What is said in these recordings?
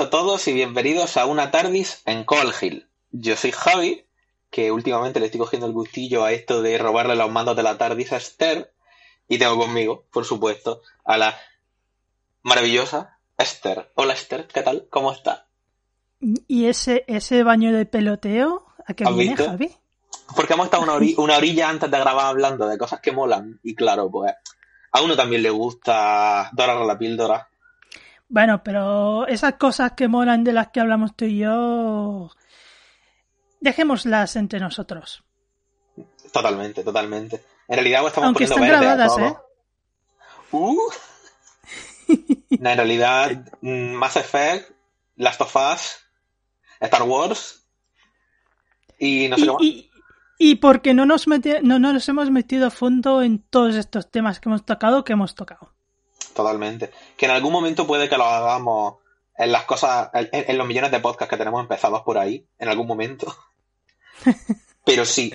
A todos y bienvenidos a una Tardis en Cold Hill. Yo soy Javi, que últimamente le estoy cogiendo el gustillo a esto de robarle los mandos de la Tardis a Esther. Y tengo conmigo, por supuesto, a la maravillosa Esther. Hola Esther, ¿qué tal? ¿Cómo está? ¿Y ese, ese baño de peloteo? ¿A qué viene, Javi? Porque hemos estado una, una orilla antes de grabar hablando de cosas que molan. Y claro, pues a uno también le gusta dorar la píldora bueno, pero esas cosas que molan de las que hablamos tú y yo, dejémoslas entre nosotros. Totalmente, totalmente. En realidad estamos Aunque poniendo están grabadas, ¿eh? Uh. en realidad, mm, Mass Effect, Last of Us, Star Wars y no sé y, Y, y porque no nos, no nos hemos metido a fondo en todos estos temas que hemos tocado, que hemos tocado totalmente. Que en algún momento puede que lo hagamos en las cosas, en, los millones de podcasts que tenemos empezados por ahí, en algún momento. Pero sí,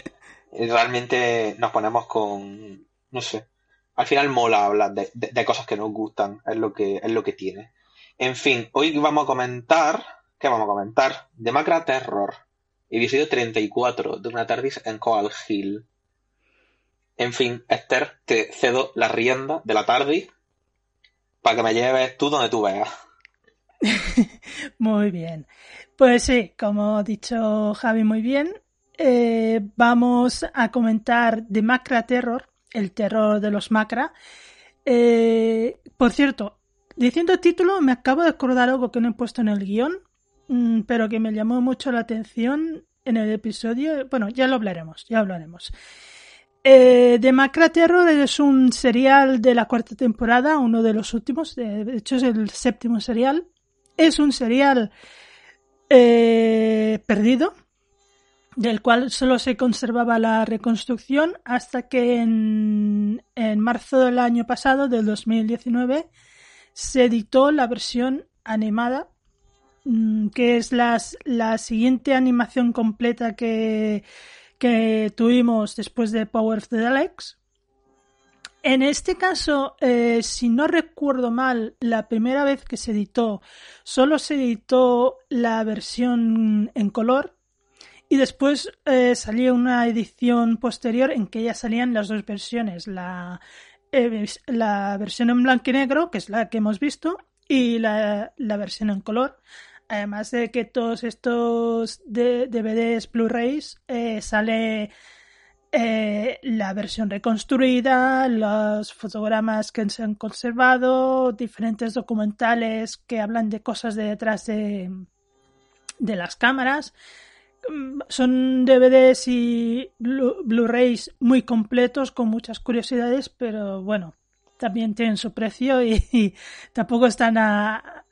realmente nos ponemos con, no sé, al final mola hablar de, cosas que nos gustan, es lo que, es lo que tiene. En fin, hoy vamos a comentar, ¿qué vamos a comentar? De Macra Terror, episodio 34 de una tardis en Coal Hill. En fin, Esther, te cedo la rienda de la tardis para que me lleves tú donde tú veas. muy bien. Pues sí, como ha dicho Javi muy bien, eh, vamos a comentar de Macra Terror, el terror de los Macra. Eh, por cierto, diciendo el título, me acabo de acordar algo que no he puesto en el guion, mm, pero que me llamó mucho la atención en el episodio. Bueno, ya lo hablaremos, ya hablaremos. Eh, The Macra Terror es un serial de la cuarta temporada, uno de los últimos, de hecho es el séptimo serial. Es un serial eh, perdido, del cual solo se conservaba la reconstrucción hasta que en, en marzo del año pasado, del 2019, se editó la versión animada, mm, que es las, la siguiente animación completa que que tuvimos después de Power of the Daleks. En este caso, eh, si no recuerdo mal, la primera vez que se editó, solo se editó la versión en color y después eh, salió una edición posterior en que ya salían las dos versiones, la, eh, la versión en blanco y negro, que es la que hemos visto, y la, la versión en color. Además de que todos estos DVDs Blu-rays eh, sale eh, la versión reconstruida, los fotogramas que se han conservado, diferentes documentales que hablan de cosas de detrás de, de las cámaras. Mm, son DVDs y Blu-rays muy completos con muchas curiosidades, pero bueno, también tienen su precio y tampoco están a,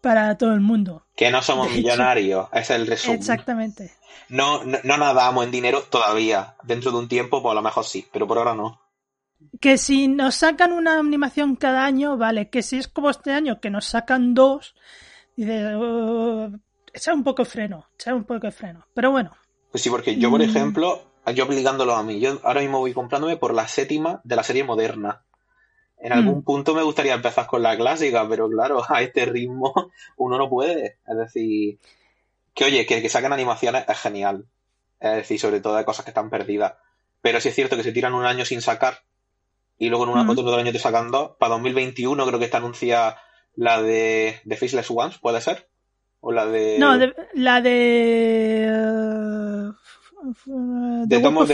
para todo el mundo. Que no somos millonarios, es el resumen. Exactamente. No, no, nadamos en dinero todavía. Dentro de un tiempo, pues a lo mejor sí, pero por ahora no. Que si nos sacan una animación cada año, vale. Que si es como este año, que nos sacan dos, dice, oh, echa un poco de freno, echa un poco de freno. Pero bueno. Pues sí, porque yo, por mm. ejemplo, yo obligándolo a mí, yo ahora mismo voy comprándome por la séptima de la serie moderna. En algún mm. punto me gustaría empezar con la clásica, pero claro, a este ritmo uno no puede. Es decir, que oye, que, que saquen animaciones es genial. Es decir, sobre todo de cosas que están perdidas. Pero sí es cierto que se tiran un año sin sacar y luego en un, mm. otro, año te sacan dos. Para 2021 creo que está anunciada La de, de Faceless Ones, ¿puede ser? ¿O la de...? No, de- la de... uh, ¿De The Tom Web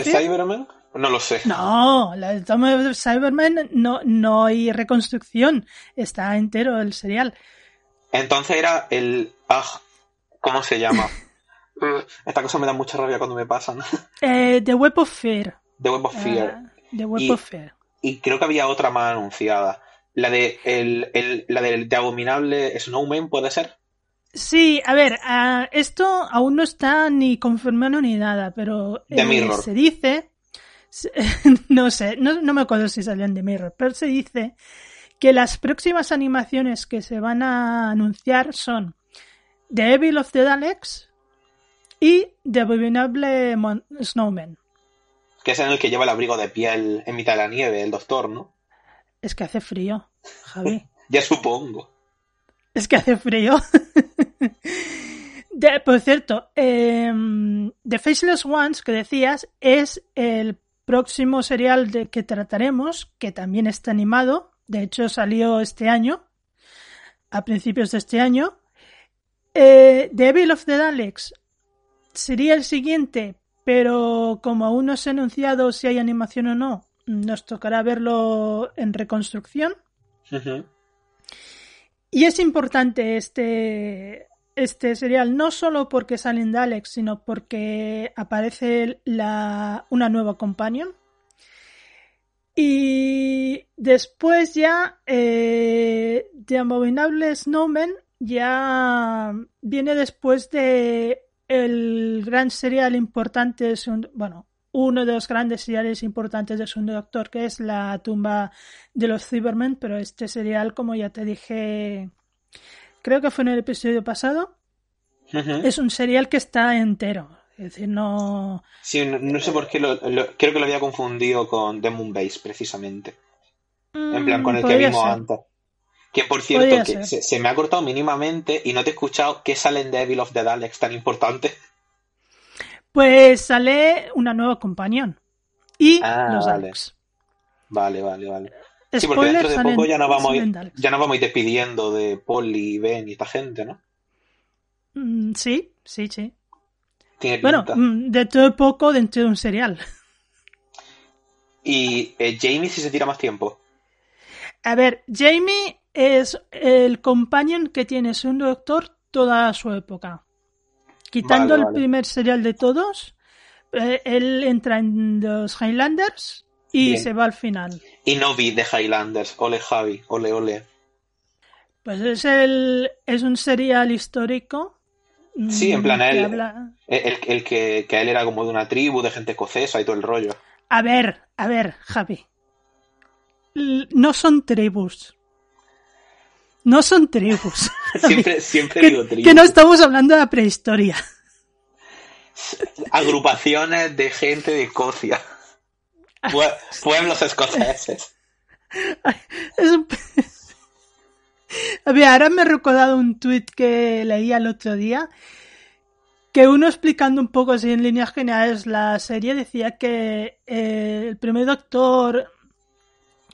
Fear. No lo sé. No, la de Tom of the Cyberman no, no hay reconstrucción. Está entero el serial. Entonces era el... Ah, ¿Cómo se llama? Uh, Esta cosa me da mucha rabia cuando me pasan. Eh, The Web of Fear. The Web of Fear. Ah, The Web Y- of Fear. Y creo que había otra más anunciada. La de el, el- la del de Abominable Snowman, ¿puede ser? Sí, a ver, ah, esto aún no está ni confirmado ni nada, pero eh, se dice, no sé, no, no me acuerdo si salían de Mirror, pero se dice que las próximas animaciones que se van a anunciar son The Evil of the Daleks y The Abominable Mon- Snowman. Que es en el que lleva el abrigo de piel en mitad de la nieve, el doctor, ¿no? Es que hace frío, Javi. Ya supongo. Es que hace frío. De- por cierto, em, The Faceless Ones que decías es el próximo serial de que trataremos, que también está animado. De hecho, salió este año, a principios de este año. Eh, The Evil of the Daleks sería el siguiente, pero como aún no se ha anunciado si hay animación o no, nos tocará verlo en reconstrucción. Y es importante este, este serial, no solo porque salen Daleks, sino porque aparece la, una nueva companion. Y después ya eh, The Abominable Snowman ya viene después de el gran serial importante, de bueno, uno de los grandes seriales importantes del segundo Doctor, que es la tumba de los Cybermen, pero este serial, como ya te dije, creo que fue en el episodio pasado, es un serial que está entero. Es decir, no. Sí, no, no sé por qué lo, lo- creo que lo había confundido con The Moon Base, precisamente. En plan, con el que vimos ser. antes. Que por cierto, que se, se me ha cortado mínimamente y no te he escuchado qué sale en The Evil of the Daleks tan importante. Pues sale una nueva companión. Y Ah, los vale. Daleks. Vale, vale, vale. Sí, porque dentro de poco ya nos vamos a ir, ya nos vamos a ir despidiendo de Polly, Ben y esta gente, ¿no? Mm, sí, sí, sí. Tiene Bueno, mm, de todo poco dentro de un serial. Y eh, Jamie si se tira más tiempo. A ver, Jamie es el companion que tiene segundo doctor toda su época. Quitando Vale, el vale. primer serial de todos, eh, él entra en los Highlanders y Bien. se va al final. Y no vi de Highlanders. Ole Javi, ole ole. Pues es el es un serial histórico. Sí, en mm, plan, él- habla- El, el- el que, que él era como de una tribu, de gente escocesa y todo el rollo. A ver, a ver, Javi. No son tribus. No son tribus. Siempre, siempre que, digo tribu. que no estamos hablando de la prehistoria. Agrupaciones de gente de Escocia. Pue- pueblos escoceses. Ahora me he recordado un tuit que leía el otro día que uno explicando un poco así en líneas generales la serie decía que eh, el primer doctor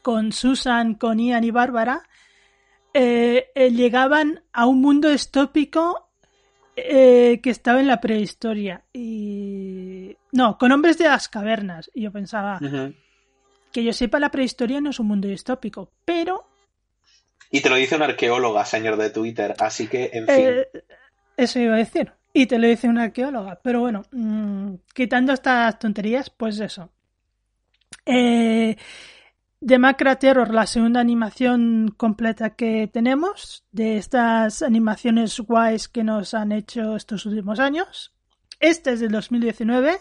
con Susan, con Ian y Bárbara eh, eh, llegaban a un mundo distópico eh, que estaba en la prehistoria y no, con hombres de las cavernas y yo pensaba que yo sepa la prehistoria no es un mundo distópico, pero Y te lo dice una arqueóloga, señor de Twitter. Así que, en fin. Eh, eso iba a decir. Y te lo dice una arqueóloga. Pero bueno, mm, quitando estas tonterías, pues eso. Eh, de Macra Terror, la segunda animación completa que tenemos, de estas animaciones guays que nos han hecho estos últimos años. Este es del 2019.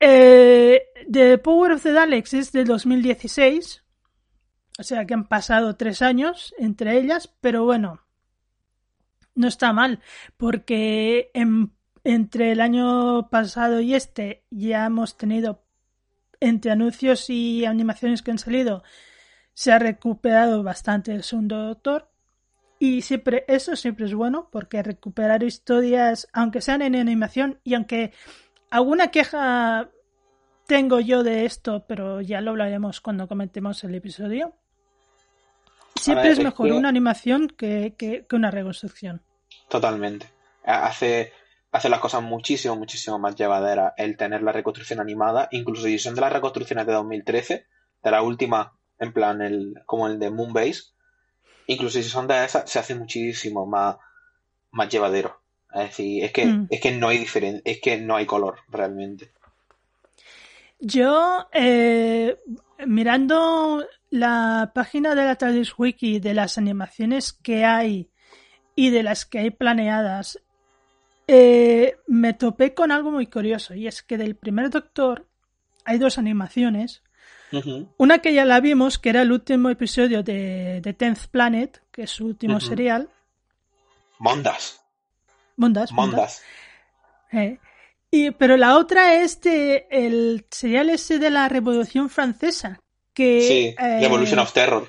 Eh, The Power of the Daleks es del 2016. O sea que han pasado tres años entre ellas, pero bueno, no está mal, porque en- entre el año pasado y este ya hemos tenido, entre anuncios y animaciones que han salido, se ha recuperado bastante el segundo doctor. Y siempre, eso siempre es bueno, porque recuperar historias, aunque sean en animación, y aunque alguna queja tengo yo de esto, pero ya lo hablaremos cuando comentemos el episodio. Siempre es mejor una animación que, que, una reconstrucción. Totalmente. Hace, hace las cosas muchísimo, muchísimo más llevaderas el tener la reconstrucción animada, incluso si son de las reconstrucciones de 2013, de la última, en plan, el, como el de Moonbase, incluso si son de esas, se hace muchísimo más, más llevadero. Es decir, es que, mm. es que no hay diferencia, es que no hay color realmente. Yo, eh, mirando la página de la TARDIS Wiki de las animaciones que hay y de las que hay planeadas, eh, me topé con algo muy curioso y es que del primer Doctor hay dos animaciones. Una que ya la vimos, que era el último episodio de, The Tenth Planet, que es su último serial. Mondas. Mondas. Mondas. Eh, y, pero la otra es de el serial ese de la Revolución Francesa. Que, sí, eh, Revolution of Terror.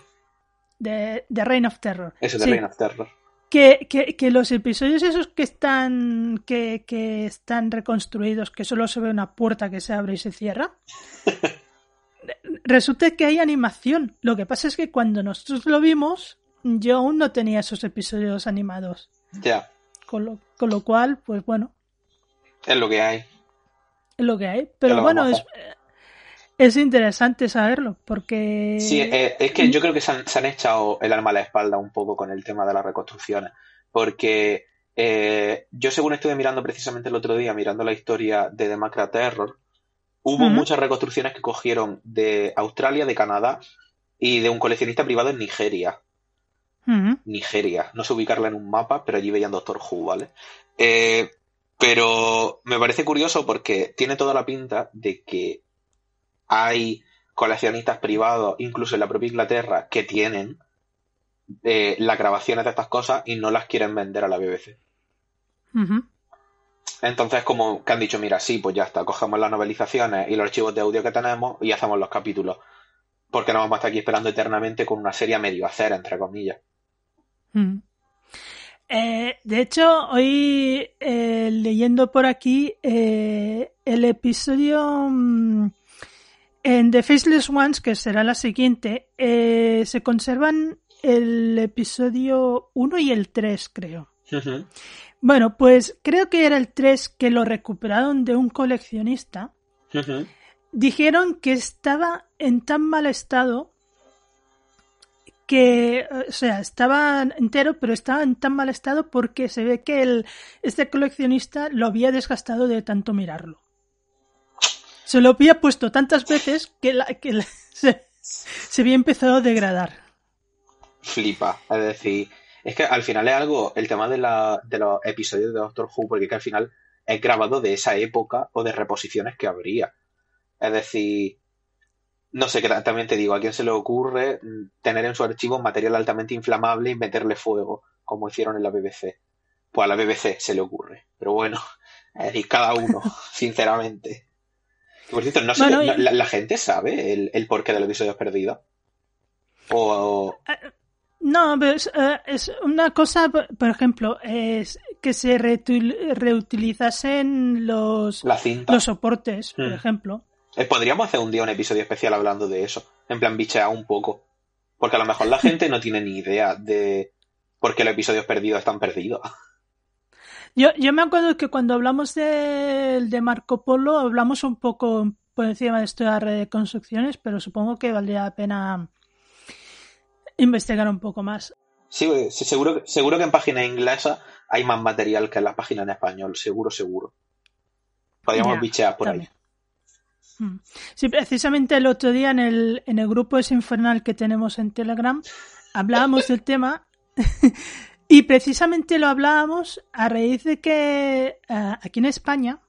De, Reign of Terror. Eso, de Reign of Terror. Que, que, que, los episodios esos que están que, que, están reconstruidos, que solo se ve una puerta que se abre y se cierra, resulta que hay animación. Lo que pasa es que cuando nosotros lo vimos, yo aún no tenía esos episodios animados. Ya. Con lo, con lo cual, pues bueno, es lo que hay. Es lo que hay. Pero bueno, es, es interesante saberlo, porque... Sí, eh, es, que yo creo que se han, echado el alma a la espalda un poco con el tema de las reconstrucciones, porque eh, yo según estuve mirando precisamente el otro día, mirando la historia de The Macra Terror, hubo muchas reconstrucciones que cogieron de Australia, de Canadá y de un coleccionista privado en Nigeria. Nigeria, no sé ubicarla en un mapa, pero allí veían Doctor Who, ¿vale? Eh, pero me parece curioso porque tiene toda la pinta de que hay coleccionistas privados, incluso en la propia Inglaterra, que tienen eh, las grabaciones de estas cosas y no las quieren vender a la BBC. Entonces, como que han dicho, mira, sí, pues ya está, cogemos las novelizaciones y los archivos de audio que tenemos y hacemos los capítulos. Porque no vamos a estar aquí esperando eternamente con una serie medio hacer, entre comillas. Eh, de hecho, hoy eh, leyendo por aquí el episodio mm, en The Faceless Ones, que será la siguiente, se conservan el episodio 1 y el 3, creo. Bueno, pues creo que era el 3 que lo recuperaron de un coleccionista. Dijeron que estaba en tan mal estado que, o sea, estaba entero, pero estaba en tan mal estado porque se ve que el, este coleccionista lo había desgastado de tanto mirarlo. Se lo había puesto tantas veces que, la, se, había empezado a degradar. Flipa, es decir, es que al final es algo, el tema de, la, de los episodios de Doctor Who, porque que al final es grabado de esa época o de reposiciones que habría. Es decir, no sé, que también te digo, a quién se le ocurre mm, tener en su archivo material altamente inflamable y meterle fuego, como hicieron en la BBC. Pues a la BBC se le ocurre. Pero bueno, es decir, cada uno, sinceramente. Por cierto, no sé, la, gente sabe el, el, porqué del episodio perdido. O... Eh, no, es, eh, es, una cosa, por ejemplo, es que se reutilizasen los, los soportes, por hmm. ejemplo. Eh, podríamos hacer un día un episodio especial hablando de eso. En plan, bichear un poco. Porque a lo mejor la gente no tiene ni idea de por qué los episodios perdidos están perdidos. Yo, yo me acuerdo que cuando hablamos de, de Marco Polo, hablamos un poco por encima de esto de las reconstrucciones, pero supongo que valdría la pena investigar un poco más. Sí, seguro, seguro que en página inglesa hay más material que en las páginas en español, seguro, seguro. Podríamos bichear por ahí. Mm. Sí, precisamente el otro día en el, en el grupo ese infernal que tenemos en Telegram hablábamos del tema y precisamente lo hablábamos a raíz de que eh, aquí en España,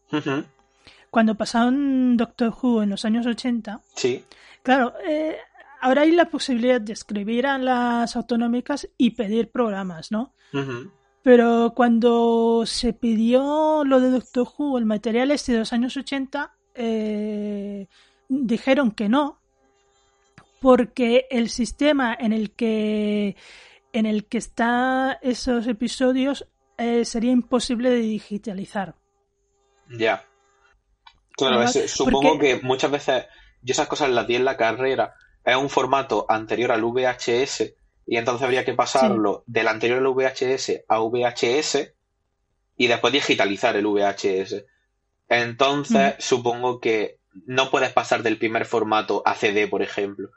cuando pasaron Doctor Who en los años 80, sí. claro, eh, ahora hay la posibilidad de escribir a las autonómicas y pedir programas, ¿no? Pero cuando se pidió lo de Doctor Who, el material este de los años 80, eh, dijeron que no, porque el sistema en el que en el que están esos episodios eh, sería imposible de digitalizar. Ya. Claro, supongo que muchas veces yo esas cosas las di en la carrera. Es un formato anterior al VHS Y entonces habría que pasarlo del anterior VHS a VHS y después digitalizar el VHS. Entonces, supongo que no puedes pasar del primer formato a CD, por ejemplo.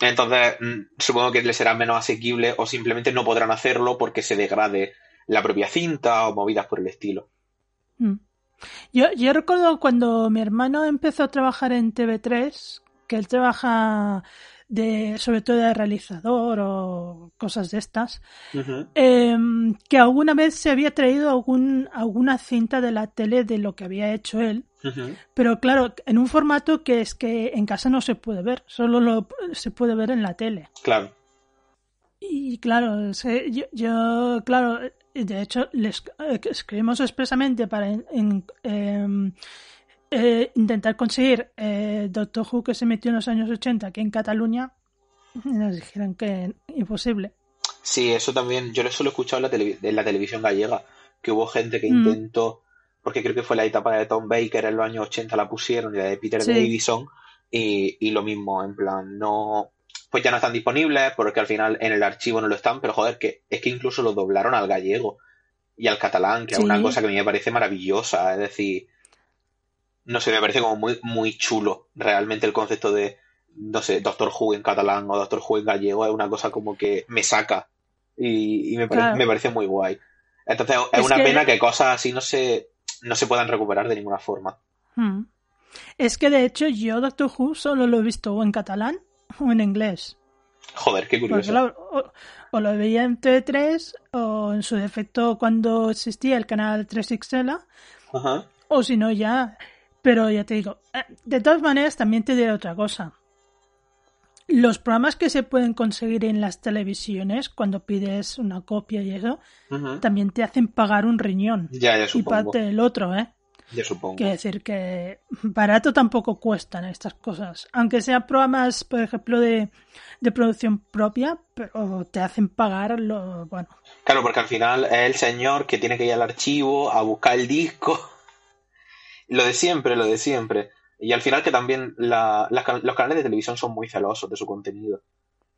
Entonces, mm, supongo que le será menos asequible o simplemente no podrán hacerlo porque se degrade la propia cinta o movidas por el estilo. Mm. Yo recuerdo cuando mi hermano empezó a trabajar en TV3, que él trabaja de, sobre todo de realizador o cosas de estas, em, que alguna vez se había traído algún, alguna cinta de la tele de lo que había hecho él, pero claro, en un formato que es que en casa no se puede ver, solo lo, se puede ver en la tele. Claro. Y claro, yo, yo, claro, de hecho, les escribimos expresamente para en, em, eh, intentar conseguir eh, Doctor Who que se metió en los años 80 aquí en Cataluña, nos dijeron que imposible. Sí, eso también, yo lo he escuchado en la, en la televisión gallega, que hubo gente que mm. intentó, porque creo que fue la etapa de Tom Baker en los años 80 la pusieron, y la de Peter Davison, y, y lo mismo, en plan, no, pues ya no están disponibles, porque al final en el archivo no lo están, pero joder, que es que incluso lo doblaron al gallego y al catalán, que es una cosa que a mí me parece maravillosa, es decir, no sé, me parece como muy, muy chulo realmente el concepto de, no sé, Doctor Who en catalán o Doctor Who en gallego, es una cosa como que me saca y, me, parece muy guay. Entonces es, una pena que cosas así no se, no se puedan recuperar de ninguna forma. Hmm. Es que de hecho yo Doctor Who solo lo he visto o en catalán o en inglés. Joder, qué curioso. o, lo veía en TV3 o en su defecto cuando existía el canal 3XL. Ajá. O si no ya pero ya te digo, eh, de todas maneras también te diré otra cosa. Los programas que se pueden conseguir en las televisiones cuando pides una copia y eso, también te hacen pagar un riñón. Ya, ya y parte del otro, ¿eh? Ya supongo. Quiere decir que barato tampoco cuestan estas cosas. Aunque sean programas, por ejemplo, de, de producción propia, pero te hacen pagar lo bueno. Claro, porque al final es el señor que tiene que ir al archivo a buscar el disco lo de siempre, lo de siempre. Y al final que también los canales de televisión son muy celosos de su contenido.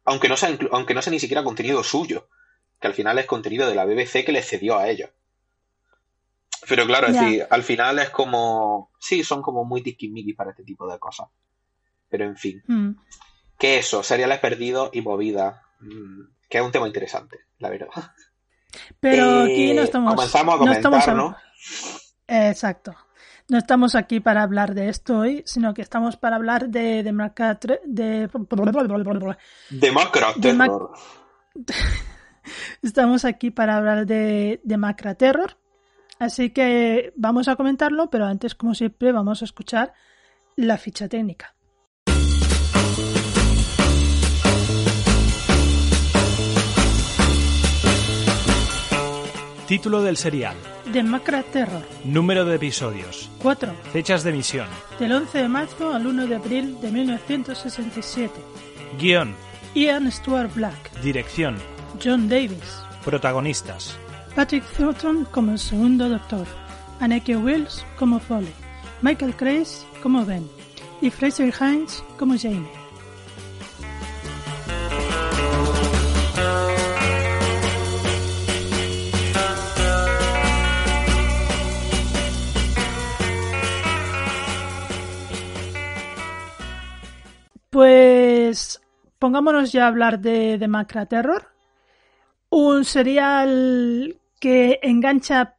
Aunque no sea, aunque no sea ni siquiera contenido suyo. Que al final es contenido de la BBC que le cedió a ellos. Pero claro, al final es como... Sí, son como muy tiquismiquis para este tipo de cosas. Pero en fin. Mm. Que eso, seriales perdidos y movidas. Mm, que es un tema interesante, la verdad. Pero aquí no eh, estamos... Comenzamos a comentar, ¿no? Exacto no estamos aquí para hablar de esto hoy, sino que estamos para hablar de de Macra de de, estamos aquí para hablar de de Macra Terror. Así que vamos a comentarlo, pero antes, como siempre, vamos a escuchar la ficha técnica. Título del serial. The Macra Terror. Número de episodios. 4. Fechas de emisión. Del 11 de marzo al 1 de abril de 1967. Guión. Ian Stuart Black. Dirección. John Davis. Protagonistas. Patrick Thornton como el segundo doctor. Anneke Wills como Foley. Michael Crace como Ben. Y Fraser Hines como Jamie. Pues pongámonos ya a hablar de, Macra Terror. Un serial que engancha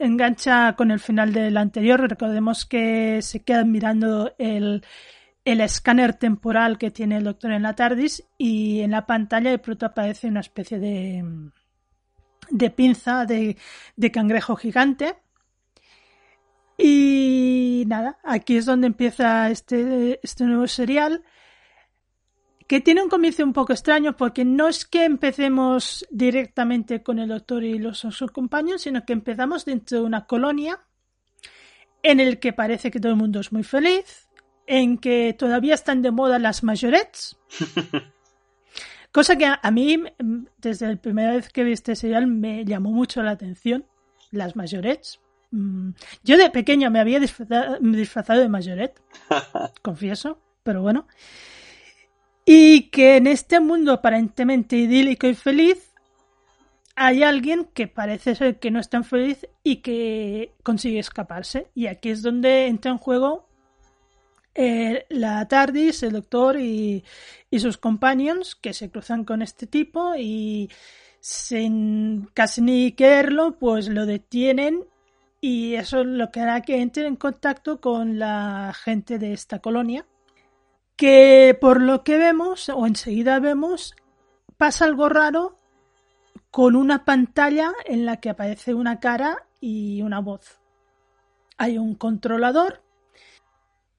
engancha con el final del anterior. Recordemos que se quedan mirando el, el escáner temporal que tiene el doctor en la TARDIS y en la pantalla de pronto aparece una especie de, de pinza de, de cangrejo gigante. Y nada, aquí es donde empieza este, este nuevo serial que tiene un comienzo un poco extraño porque no es que empecemos directamente con el doctor y los sus compañeros, sino que empezamos dentro de una colonia en el que parece que todo el mundo es muy feliz, en que todavía están de moda las majorettes. Cosa que a, mí, desde la primera vez que vi este serial, me llamó mucho la atención, las majorettes. Mm, yo de pequeño me había disfrazado, de majorette, confieso, pero bueno. Y que en este mundo aparentemente idílico y feliz hay alguien que parece ser que no es tan feliz y que consigue escaparse. Y aquí es donde entra en juego eh, la TARDIS, el Doctor y, y, sus companions que se cruzan con este tipo y sin casi ni quererlo, pues lo detienen y eso es lo que hará que entre en contacto con la gente de esta colonia. Que por lo que vemos, o enseguida vemos, pasa algo raro con una pantalla en la que aparece una cara y una voz. Hay un controlador.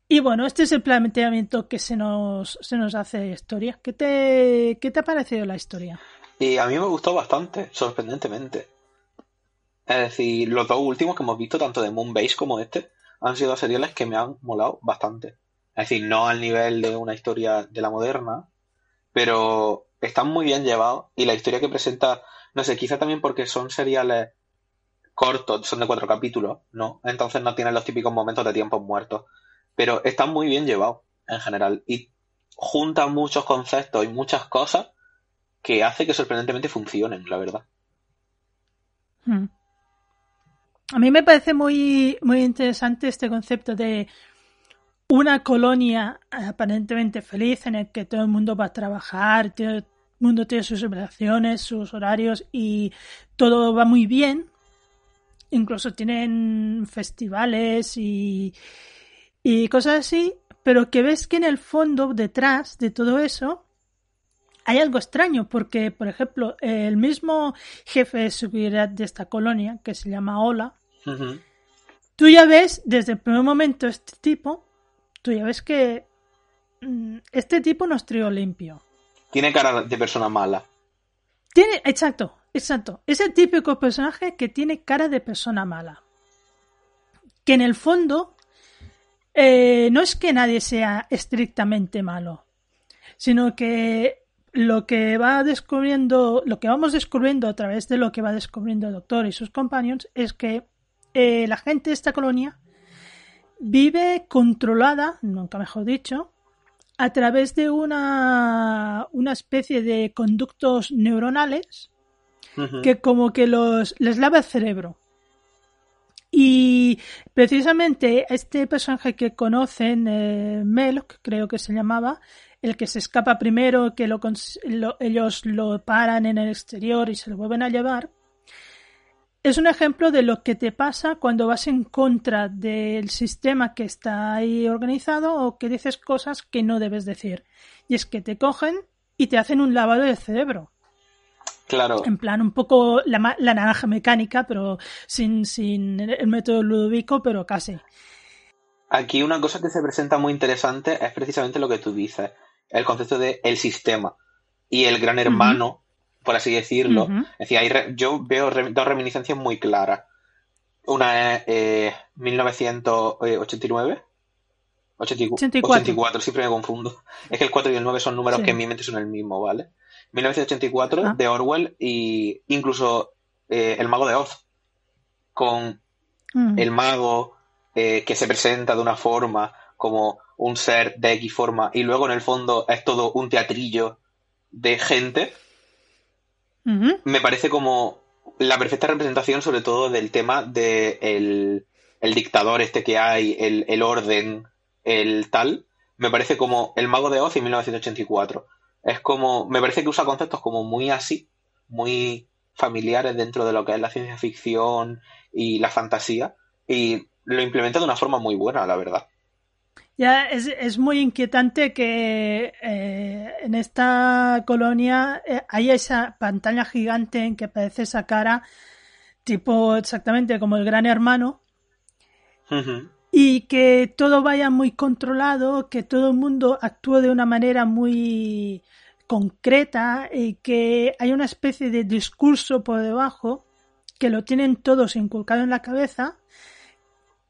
Y bueno, este es el planteamiento que se nos, se nos hace de historia. ¿Qué te, ¿Qué te ha parecido la historia? Y a mí me gustó bastante, sorprendentemente. Es decir, los dos últimos que hemos visto, tanto de Moonbase como este, han sido seriales que me han molado bastante. Es decir, no al nivel de una historia de la moderna, pero están muy bien llevados y la historia que presenta no sé, quizá también porque son seriales cortos, son de cuatro capítulos, ¿no? Entonces no tienen los típicos momentos de tiempos muertos. Pero están muy bien llevados en general. Y juntan muchos conceptos y muchas cosas que hace que sorprendentemente funcionen, la verdad. Hmm. A mí me parece muy, muy interesante este concepto de una colonia aparentemente feliz en el que todo el mundo va a trabajar, mundo tiene sus relaciones, sus horarios y todo va muy bien. Incluso tienen festivales y cosas así, pero que ves que en el fondo, detrás de todo eso, hay algo extraño, porque, por ejemplo, el mismo jefe de seguridad de esta colonia, que se llama Ola, tú ya ves desde el primer momento este tipo, tú ya ves que mm, este tipo no es trío limpio. Tiene cara de persona mala. Tiene, exacto, exacto. Es el típico personaje que tiene cara de persona mala. Que en el fondo eh, no es que nadie sea estrictamente malo, sino que lo que va descubriendo, lo que vamos descubriendo a través de lo que va descubriendo el doctor y sus companions es que eh, la gente de esta colonia vive controlada, nunca mejor dicho, a través de una, una especie de conductos neuronales que como que los, les lava el cerebro. Y precisamente este personaje que conocen, eh, Melk, creo que se llamaba, el que se escapa primero, que lo, ellos lo paran en el exterior y se lo vuelven a llevar, es un ejemplo de lo que te pasa cuando vas en contra del sistema que está ahí organizado o que dices cosas que no debes decir. Y es que te cogen y te hacen un lavado de cerebro. Claro. En plan, un poco la, la naranja mecánica, pero sin, sin el método ludovico, pero casi. Aquí una cosa que se presenta muy interesante es precisamente lo que tú dices, el concepto de el sistema y el gran hermano por así decirlo. Es decir, yo veo dos reminiscencias muy claras. Una es 1989. 84. 84. siempre me confundo. Es que el 4 y el 9 son números que en mi mente son el mismo, ¿vale? 1984 ah. de Orwell y incluso eh, El Mago de Oz, con el mago eh, que se presenta de una forma como un ser de X forma y luego en el fondo es todo un teatrillo de gente me parece como la perfecta representación sobre todo del tema de el, dictador este que hay, el, orden, el tal. Me parece como el mago de Oz en 1984. Es como, me parece que usa conceptos como muy así, muy familiares dentro de lo que es la ciencia ficción y la fantasía, y lo implementa de una forma muy buena, la verdad. Ya es, es muy inquietante que eh, en esta colonia eh, haya esa pantalla gigante en que aparece esa cara, tipo exactamente como el gran hermano, y que todo vaya muy controlado, que todo el mundo actúe de una manera muy concreta y que hay una especie de discurso por debajo que lo tienen todos inculcado en la cabeza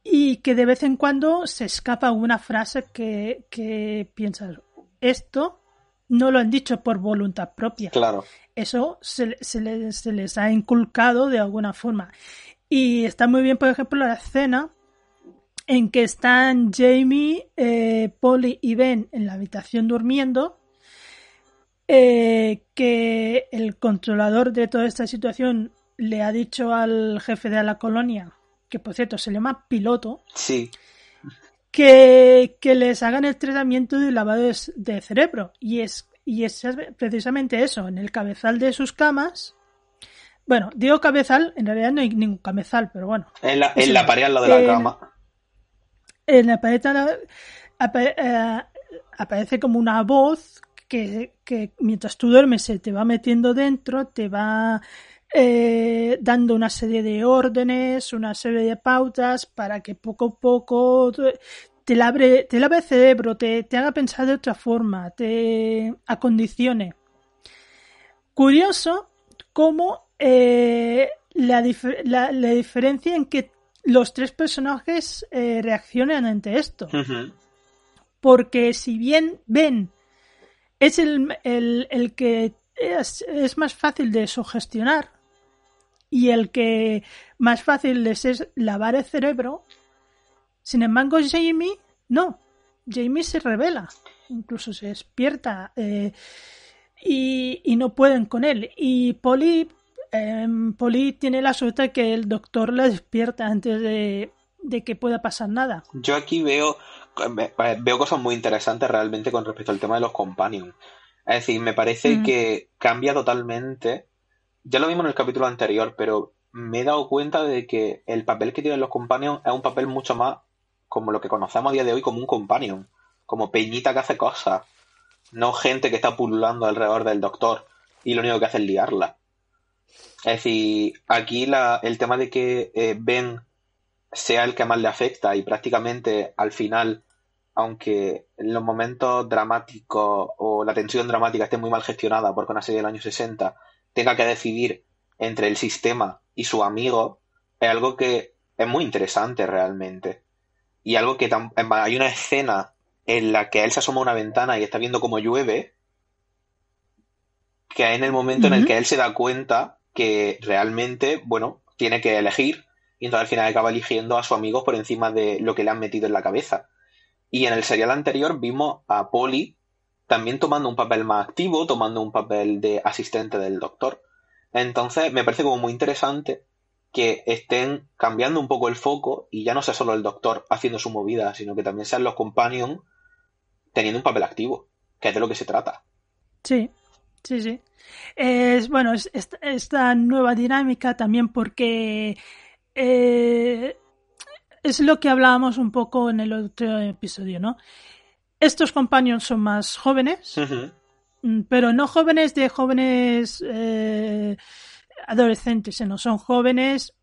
y que de vez en cuando se escapa una frase que, que piensas, esto no lo han dicho por voluntad propia. Claro. Eso se, se, les, se les ha inculcado de alguna forma. Y está muy bien, por ejemplo, la escena en que están Jamie, eh, Polly y Ben en la habitación durmiendo eh, que el controlador de toda esta situación le ha dicho al jefe de la colonia, que por cierto se llama piloto, Sí, que, que les hagan el tratamiento de lavado de, cerebro. Y es, y es precisamente eso, en el cabezal de sus camas. Bueno, digo cabezal, en realidad no hay ningún cabezal, pero bueno. en la, en la pared al lado de la En- cama. En la pared apa- eh, aparece como una voz que, que mientras tú duermes se te va metiendo dentro, te va eh, dando una serie de órdenes, una serie de pautas para que poco a poco te- lave, te lave el cerebro, te, te haga pensar de otra forma, te acondicione. Curioso cómo eh, la, dif- la- la diferencia en que los tres personajes eh, reaccionan ante esto. Porque si bien Ben es el, el- el que es, es más fácil de sugestionar y el que más fácil les es lavar el cerebro, sin embargo Jamie no. Jamie se revela, incluso se despierta eh, y, y no pueden con él. Y Polly, em, Polly tiene la suerte que el doctor la despierta antes de, de que pueda pasar nada. Yo aquí veo, ve- veo cosas muy interesantes realmente con respecto al tema de los companions. Es decir, me parece Mm. que cambia totalmente. Ya lo vimos en el capítulo anterior, pero me he dado cuenta de que el papel que tienen los companions es un papel mucho más como lo que conocemos a día de hoy como un companion, como peñita que hace cosas, no gente que está pululando alrededor del doctor y lo único que hace es liarla. Es decir, aquí la, el tema de que eh, Ben sea el que más le afecta y prácticamente al final, aunque en los momentos dramáticos o la tensión dramática esté muy mal gestionada porque una serie del año 60 tenga que decidir entre el sistema y su amigo, es algo que es muy interesante realmente. Y algo que hay una escena en la que él se asoma a una ventana y está viendo cómo llueve, que en el momento en el que él se da cuenta que realmente, bueno, tiene que elegir y entonces al final acaba eligiendo a su amigo por encima de lo que le han metido en la cabeza. Y en el serial anterior vimos a Polly también tomando un papel más activo, tomando un papel de asistente del doctor. Entonces me parece como muy interesante que estén cambiando un poco el foco y ya no sea solo el doctor haciendo su movida, sino que también sean los companions teniendo un papel activo, que es de lo que se trata. Sí, sí, sí. Es bueno, es, esta, esta nueva dinámica también porque eh, es lo que hablábamos un poco en el otro episodio, ¿no? Estos companions son más jóvenes, mm, pero no jóvenes de jóvenes eh, adolescentes, sino son jóvenes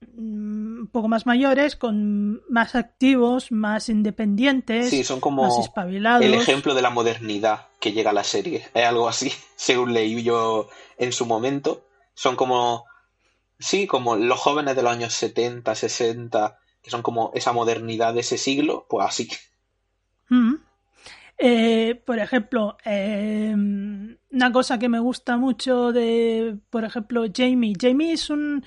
mm, un poco más mayores, con más activos, más independientes, Sí, son más como espabilados. el ejemplo de la modernidad que llega a la serie. Es algo así, según leí yo en su momento. Son como, sí, como los jóvenes de los años 70, 60, que son como esa modernidad de ese siglo, pues así. Mm. Eh, por ejemplo, eh, una cosa que me gusta mucho de, por ejemplo, Jamie. Jamie es un,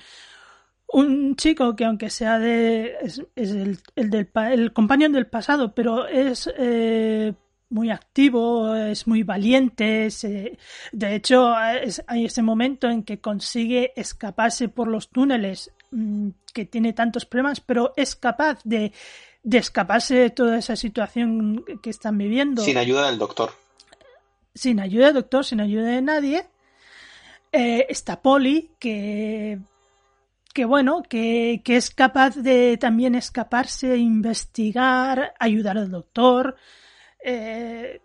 un chico que aunque sea de, es, es el, el del, el compañero del pasado, pero es eh, muy activo, es muy valiente. se- de hecho, es- hay ese momento en que consigue escaparse por los túneles mm, que tiene tantos problemas, pero es capaz de, de escaparse de toda esa situación que están viviendo Sin ayuda del doctor. sin ayuda del doctor, sin ayuda de nadie. Eh, está Polly, que, que bueno, que, que es capaz de también escaparse, investigar, ayudar al doctor. Eh,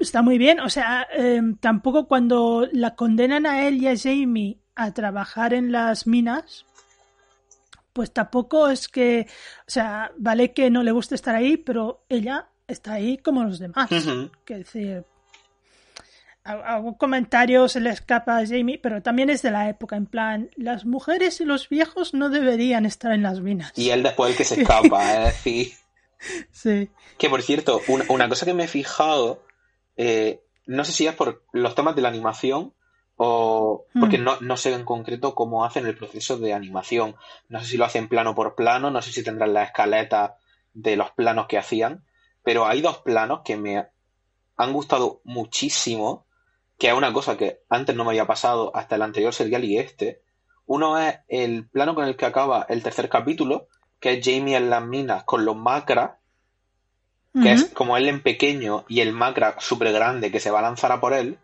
está muy bien, o sea, eh, tampoco cuando la condenan a él y a Jamie a trabajar en las minas, pues tampoco es que, o sea, vale que no le guste estar ahí, pero ella está ahí como los demás. Ujú. Que decir, algún comentario se le escapa a Jamie, pero también es de la época, en plan, las mujeres y los viejos no deberían estar en las minas. Y él después el que se escapa, es decir. Sí. Que por cierto, una, una cosa que me he fijado, eh, no sé si es por los temas de la animación o porque Hmm. no, no sé en concreto cómo hacen el proceso de animación. No sé si lo hacen plano por plano, no sé si tendrán la escaleta de los planos que hacían, pero hay dos planos que me han gustado muchísimo, que es una cosa que antes no me había pasado hasta el anterior serial y este. Uno es el plano con el que acaba el tercer capítulo, que es Jamie en las minas con los macras, que es como él en pequeño y el macra súper grande que se va a lanzar a por él.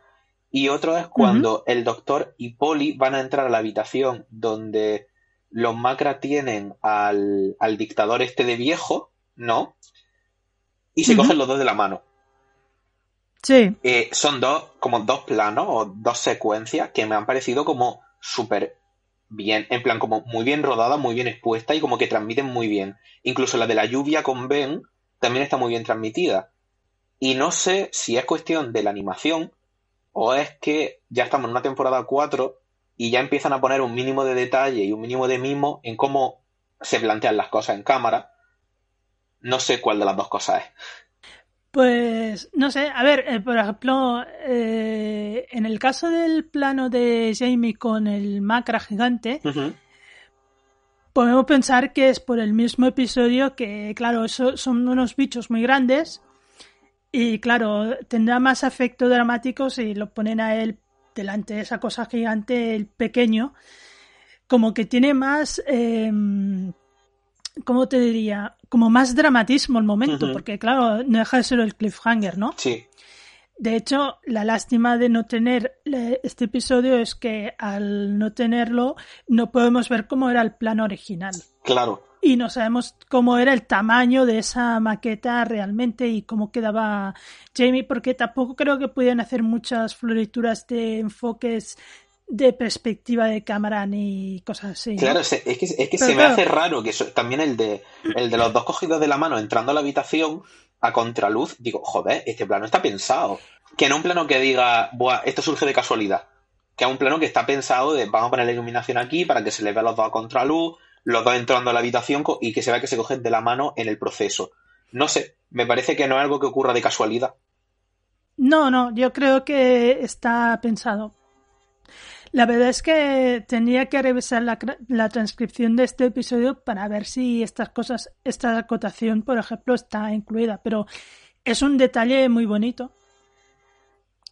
Y otro es cuando el doctor y Polly van a entrar a la habitación donde los macra tienen al, al dictador este de viejo, ¿no? Y se cogen los dos de la mano. Sí. Eh, son dos, como dos planos o dos secuencias que me han parecido como súper bien, en plan como muy bien rodada, muy bien expuesta y como que transmiten muy bien. Incluso la de la lluvia con Ben también está muy bien transmitida. Y no sé si es cuestión de la animación o es que ya estamos en una temporada 4 y ya empiezan a poner un mínimo de detalle y un mínimo de mimo en cómo se plantean las cosas en cámara. No sé cuál de las dos cosas es. Pues no sé, a ver, eh, por ejemplo, eh, en el caso del plano de Jamie con el macra gigante, podemos pensar que es por el mismo episodio que, claro, son unos bichos muy grandes y, claro, tendrá más efecto dramático si lo ponen a él delante de esa cosa gigante, el pequeño, como que tiene más, eh, ¿cómo te diría? Como más dramatismo el momento, porque, claro, no deja de ser el cliffhanger, ¿no? Sí. De hecho, la lástima de no tener este episodio es que al no tenerlo no podemos ver cómo era el plano original. Claro. Y no sabemos cómo era el tamaño de esa maqueta realmente y cómo quedaba Jamie, porque tampoco creo que pudieran hacer muchas florituras de enfoques de perspectiva de cámara ni cosas así. Claro, es que, es que se me hace raro que también el de, el de los dos cogidos de la mano entrando a la habitación a contraluz, digo, joder, este plano está pensado. Que no un plano que diga, buah, esto surge de casualidad. Que es un plano que está pensado de, vamos a poner la iluminación aquí para que se le vea los dos a contraluz, los dos entrando a la habitación y que se vea que se cogen de la mano en el proceso. No sé, me parece que no es algo que ocurra de casualidad. No, no, yo creo que está pensado. La verdad es que tenía que revisar la, transcripción de este episodio para ver si estas cosas, esta acotación, por ejemplo, está incluida, pero es un detalle muy bonito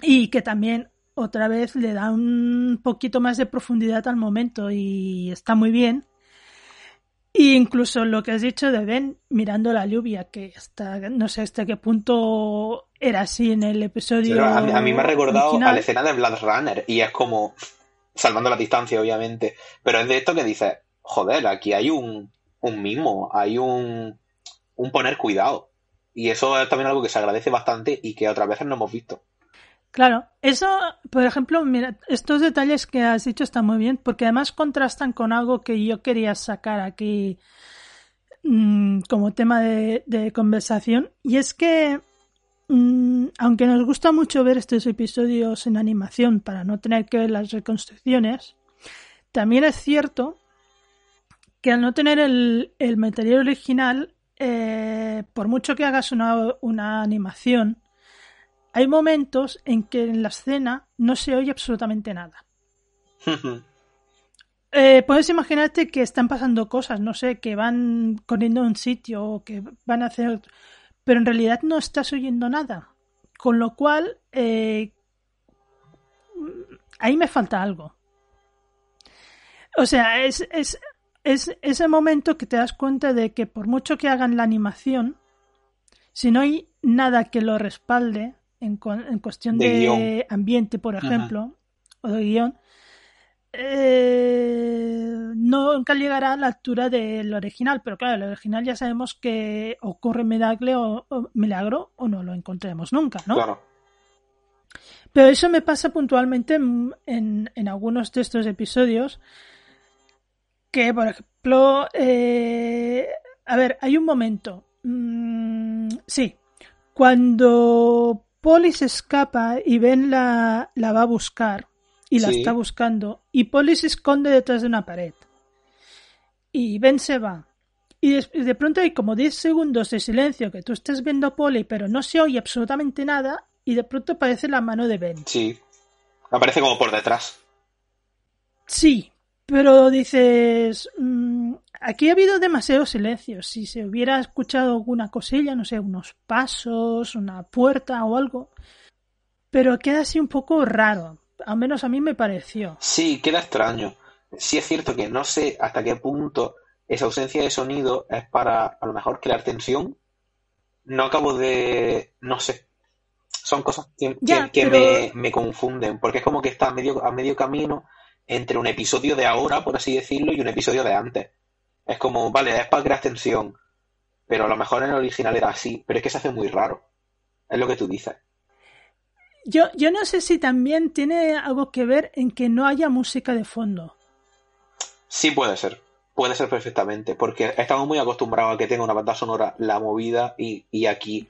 y que también otra vez le da un poquito más de profundidad al momento y está muy bien. Y incluso lo que has dicho de Ben mirando la lluvia, que está, no sé hasta qué punto era así en el episodio. a, mí, me ha recordado a la escena de Blood Runner y es como salvando la distancia, obviamente. Pero es de esto que dices, joder, aquí hay un, un mimo, hay un, un poner cuidado. Y eso es también algo que se agradece bastante y que otras veces no hemos visto. Claro, eso, por ejemplo, mira, estos detalles que has dicho están muy bien porque además contrastan con algo que yo quería sacar aquí mmm, como tema de, conversación y es que Mm, aunque nos gusta mucho ver estos episodios en animación para no tener que ver las reconstrucciones, también es cierto que al no tener el, material original, eh, por mucho que hagas una, animación, hay momentos en que en la escena no se oye absolutamente nada. Eh, puedes imaginarte que están pasando cosas, no sé, que van corriendo a un sitio o que van a hacer pero en realidad no estás oyendo nada. Con lo cual, eh, ahí me falta algo. O sea, es, es, es ese momento que te das cuenta de que por mucho que hagan la animación, si no hay nada que lo respalde en, en cuestión de, ambiente, por ejemplo, o de guion, eh, nunca llegará a la altura del original, pero claro, el original ya sabemos que ocurre milagro o, milagro o no lo encontremos nunca, ¿no? Claro. Pero eso me pasa puntualmente en, en, algunos de estos episodios que, por ejemplo, eh, a ver, hay un momento, mm, sí, cuando Polly se escapa y Ben la, la va a buscar, y la está buscando. Y Polly se esconde detrás de una pared. Y Ben se va. Y de, pronto hay como 10 segundos de silencio que tú estás viendo a Polly, pero no se oye absolutamente nada. Y de pronto aparece la mano de Ben. Sí. Aparece como por detrás. Sí, pero dices. Mm, aquí ha habido demasiado silencio. Si se hubiera escuchado alguna cosilla, no sé, unos pasos, una puerta o algo pero queda así un poco raro. Al menos a mí me pareció. Sí, queda extraño. Sí es cierto que no sé hasta qué punto esa ausencia de sonido es para a lo mejor crear tensión. No acabo de... no sé. Son cosas que, Ya, que- que pero- me, me confunden, porque es como que está a medio, a medio camino entre un episodio de ahora, por así decirlo, y un episodio de antes. Es como, vale, es para crear tensión, pero a lo mejor en el original era así, pero es que se hace muy raro. Es lo que tú dices. Yo, yo no sé si también tiene algo que ver en que no haya música de fondo. Sí puede ser, puede ser perfectamente, porque estamos muy acostumbrados a que tenga una banda sonora la movida y, y aquí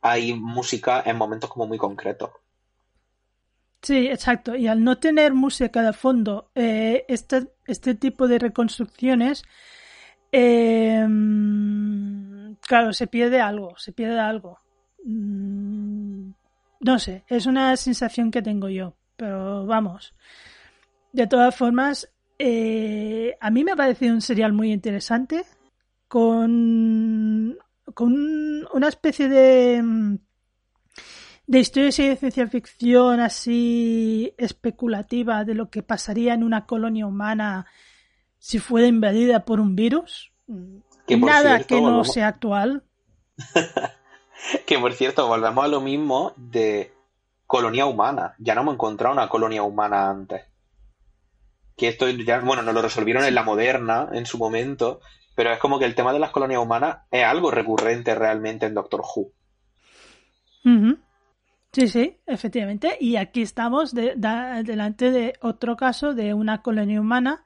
hay música en momentos como muy concretos. Sí, exacto. Y al no tener música de fondo, eh, este, este tipo de reconstrucciones, eh, claro, se pierde algo, se pierde algo. Mm, No sé, es una sensación que tengo yo, pero vamos. De todas formas, eh, a mí me ha parecido un serial muy interesante, con, con una especie de mm, de historias y de ciencia ficción así especulativa de lo que pasaría en una colonia humana si fuera invadida por un virus. Que por Nada cierto, que no sea actual. Que por cierto, volvemos a lo mismo de colonia humana. Ya no hemos encontrado una colonia humana antes. Que esto ya, bueno, nos lo resolvieron en la moderna en su momento, pero es como que el tema de las colonias humanas es algo recurrente realmente en Doctor Who. Sí, sí, efectivamente. Y aquí estamos delante de otro caso de una colonia humana.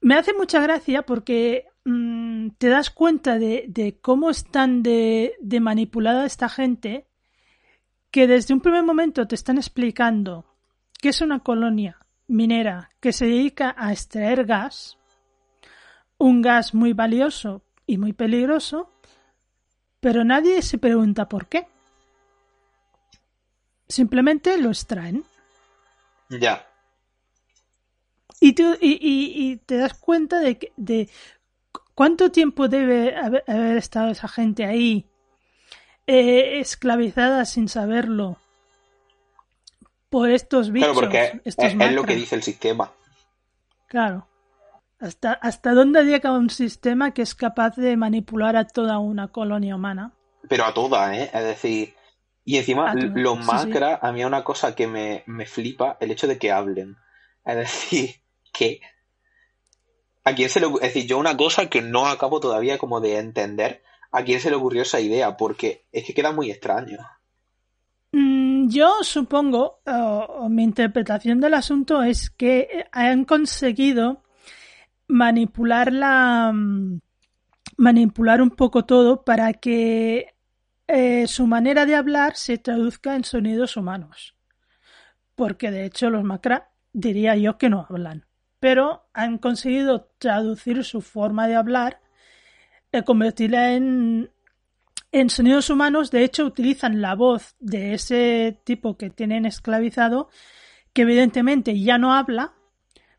Me hace mucha gracia porque mm, te das cuenta de, de cómo están de manipulada esta gente, que desde un primer momento te están explicando que es una colonia minera que se dedica a extraer gas, un gas muy valioso y muy peligroso, pero nadie se pregunta por qué. Simplemente lo extraen. Ya. Y, tú- y, y- y te das cuenta de, que- de cu- cuánto tiempo debe haber, haber estado esa gente ahí, eh, esclavizada sin saberlo, por estos bichos. Claro, porque es, estos es lo que dice el sistema. Claro. ¿Hasta, ¿Hasta dónde llega un sistema que es capaz de manipular a toda una colonia humana? Pero a todas, ¿eh? Es decir, y encima A todas, los sí, sí. macras, a mí es una cosa que me, me flipa el hecho de que hablen. Es decir, que... ¿A quién se le? Es decir, yo una cosa que no acabo todavía como de entender, ¿a quién se le ocurrió esa idea? Porque es que queda muy extraño. Mm, Yo supongo, o, o mi interpretación del asunto es que eh, han conseguido manipular la mm, manipular un poco todo para que su manera de hablar se traduzca en sonidos humanos. Porque de hecho los macra diría yo que no hablan, pero han conseguido traducir su forma de hablar, eh, convertirla en sonidos humanos, de hecho, utilizan la voz de ese tipo que tienen esclavizado, que evidentemente ya no habla,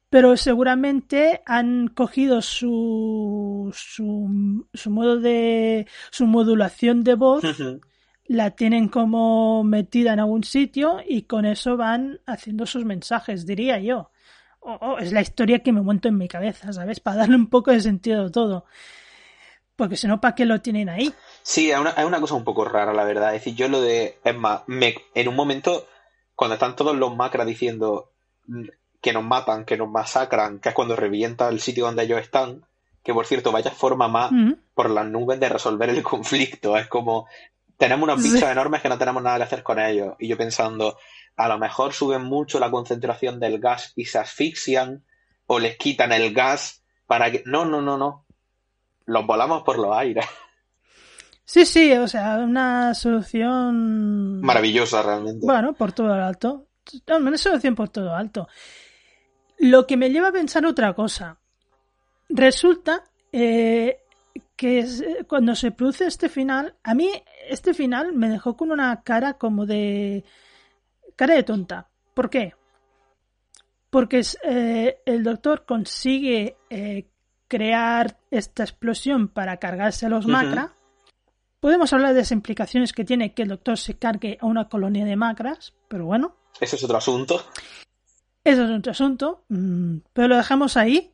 pero seguramente han cogido su, su, su modo de, su modulación de voz, la tienen como metida en algún sitio y con eso van haciendo sus mensajes, diría yo. O- o es la historia que me monto en mi cabeza, ¿sabes? Para darle un poco de sentido a todo. Porque si no, ¿para qué lo tienen ahí? Sí, es una, es una cosa un poco rara, la verdad. Es decir, yo lo de. Es más, me- en un momento, cuando están todos los macras diciendo que nos matan, que nos masacran, que es cuando revienta el sitio donde ellos están, que por cierto, vaya forma más Mm. por las nubes de resolver el conflicto. Es como. Tenemos unos Sí. bichos enormes que no tenemos nada que hacer con ellos. Y yo pensando, a lo mejor suben mucho la concentración del gas y se asfixian, o les quitan el gas para que. No, no, no, no. Los volamos por los aires. Sí, sí, o sea, una solución. Maravillosa, realmente. Bueno, por todo lo alto. No, una solución por todo alto. Lo que me lleva a pensar otra cosa. Resulta eh, que es- cuando se produce este final, a mí este final me dejó con una cara como de. cara de tonta. ¿Por qué? Porque eh, el doctor consigue eh, crear esta explosión para cargarse a los Ujú. macra Podemos hablar de las implicaciones que tiene que el doctor se cargue a una colonia de macras, pero bueno. Eso es otro asunto. Eso es otro asunto, mm, pero lo dejamos ahí.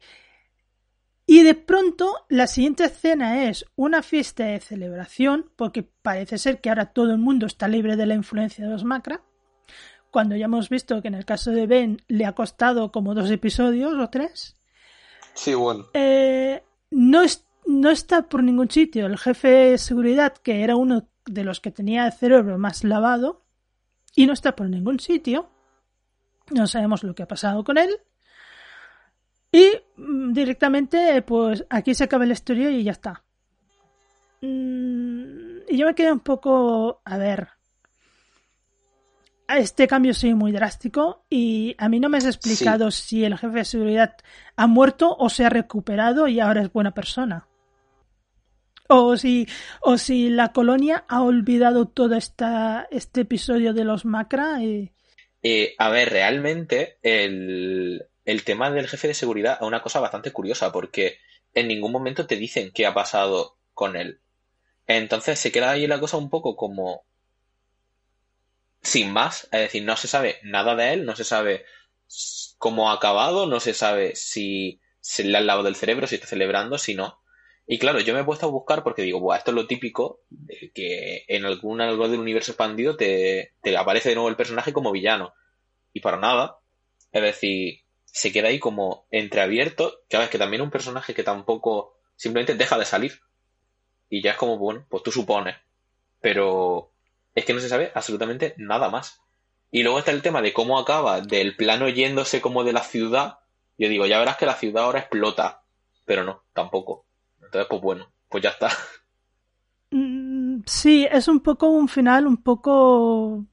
Y de pronto la siguiente escena es una fiesta de celebración, porque parece ser que ahora todo el mundo está libre de la influencia de los macra. Cuando ya hemos visto que en el caso de Ben le ha costado como dos episodios o tres. Sí, bueno. Eh, no, no está por ningún sitio. El jefe de seguridad, que era uno de los que tenía el cerebro más lavado, y no está por ningún sitio. No sabemos lo que ha pasado con él. Y mm, directamente, pues aquí se acaba la historia y ya está. Mm, y yo me quedé un poco. A ver. Este cambio sí muy drástico y a mí no me has explicado si el jefe de seguridad ha muerto o se ha recuperado y ahora es buena persona. O si, o si la colonia ha olvidado todo esta, este episodio de los Macra. Y... Eh, a ver, realmente el, el tema del jefe de seguridad es una cosa bastante curiosa porque en ningún momento te dicen qué ha pasado con él. Entonces se queda ahí la cosa un poco como sin más, es decir, no se sabe nada de él, no se sabe cómo ha acabado, no se sabe si se le ha lavado el cerebro, si está celebrando, si no. Y claro, yo me he puesto a buscar porque digo, Buah, esto es lo típico de que en algún algo del universo expandido te, te aparece de nuevo el personaje como villano. Y para nada. Es decir, se queda ahí como entreabierto, que a ver, que también un personaje que tampoco simplemente deja de salir. Y ya es como, bueno, pues tú supones. Pero es que no se sabe absolutamente nada más. Y luego está el tema de cómo acaba del plano yéndose como de la ciudad. Yo digo, ya verás que la ciudad ahora explota. Pero no, tampoco. Entonces, pues bueno, pues ya está. Mm, sí, es un poco un final, un poco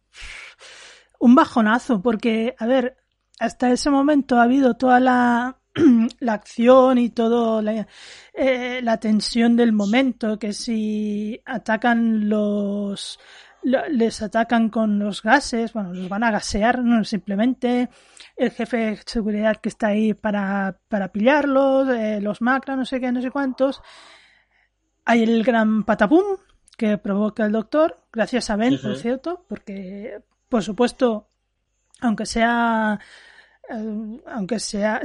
un bajonazo, porque, a ver, hasta ese momento ha habido toda la, la acción y toda la, eh, la tensión del momento, que si atacan los les atacan con los gases, bueno, los van a gasear, no simplemente el jefe de seguridad que está ahí para, para pillarlos, eh, los macra, no sé qué, no sé cuántos. Hay el gran patapum que provoca el doctor, gracias a Ben, por cierto, porque, por supuesto, aunque sea eh, aunque sea,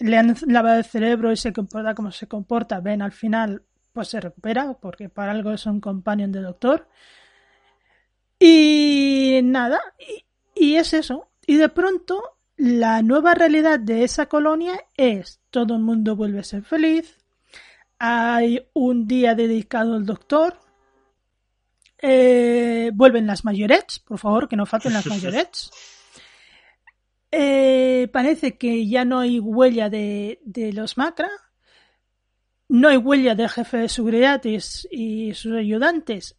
le han lavado el cerebro y se comporta como se comporta, Ben al final pues se recupera, porque para algo es un companion de doctor. Y nada, y, es eso. Y de pronto la nueva realidad de esa colonia es todo el mundo vuelve a ser feliz. Hay un día dedicado al doctor. Eh, vuelven las mayorets, por favor, que no falten las mayorets. Eh, parece que ya no hay huella de, los Macra. No hay huella del jefe de seguridad y sus ayudantes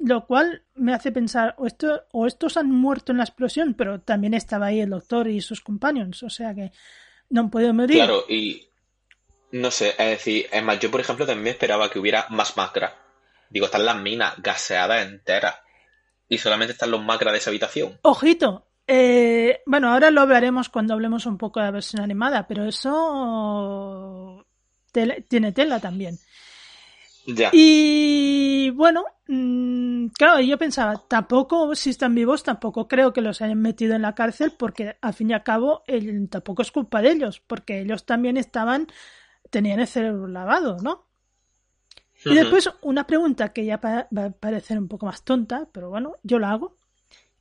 lo cual me hace pensar, o, esto, o estos han muerto en la explosión, pero también estaba ahí el doctor y sus companions, o sea que no han podido morir. Claro, y no sé, es decir, es más, yo por ejemplo también esperaba que hubiera más macra. Digo, están las minas gaseadas enteras. Y solamente están los macra de esa habitación. Ojito, eh, bueno, ahora lo hablaremos cuando hablemos un poco de la versión animada, pero eso tiene tela también. Y bueno, mm, claro, yo pensaba, tampoco, si están vivos, tampoco creo que los hayan metido en la cárcel, porque al fin y al cabo tampoco es culpa de ellos, porque ellos también estaban, tenían el cerebro lavado, ¿no? Y después una pregunta que ya va a parecer un poco más tonta, pero bueno, yo la hago.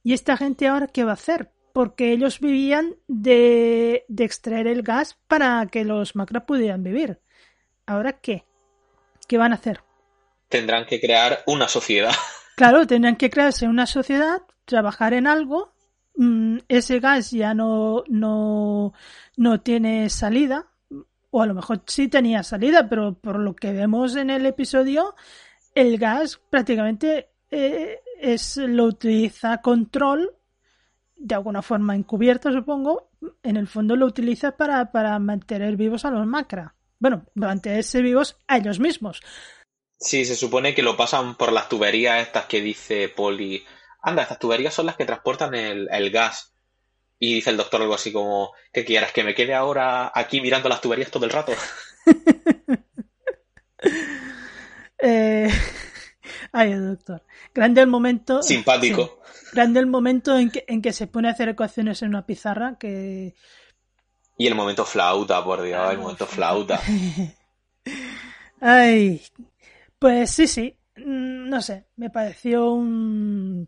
¿Y esta gente ahora qué va a hacer? Porque ellos vivían de, de extraer el gas para que los macra pudieran vivir. ¿Ahora qué? ¿Qué van a hacer? Tendrán que crear una sociedad. Claro, tendrán que crearse una sociedad, trabajar en algo. Mm, ese gas ya no, no, no tiene salida, o a lo mejor sí tenía salida, pero por lo que vemos en el episodio, el gas prácticamente eh, es lo utiliza control de alguna forma encubierto, supongo. En el fondo lo utiliza para, para mantener vivos a los macra bueno, mantenerse vivos a ellos mismos. Sí, se supone que lo pasan por las tuberías estas que dice Polly. Anda, estas tuberías son las que transportan el, gas. Y dice el doctor algo así como, ¿qué quieras? ¿Que me quede ahora aquí mirando las tuberías todo el rato? Eh, Ay, el doctor. Grande el momento. Simpático. sí, grande el momento en que, en que se pone a hacer ecuaciones en una pizarra que. Y el momento flauta, por Dios, el momento flauta. Ay. Pues sí, sí. Mm, No sé. Me pareció un.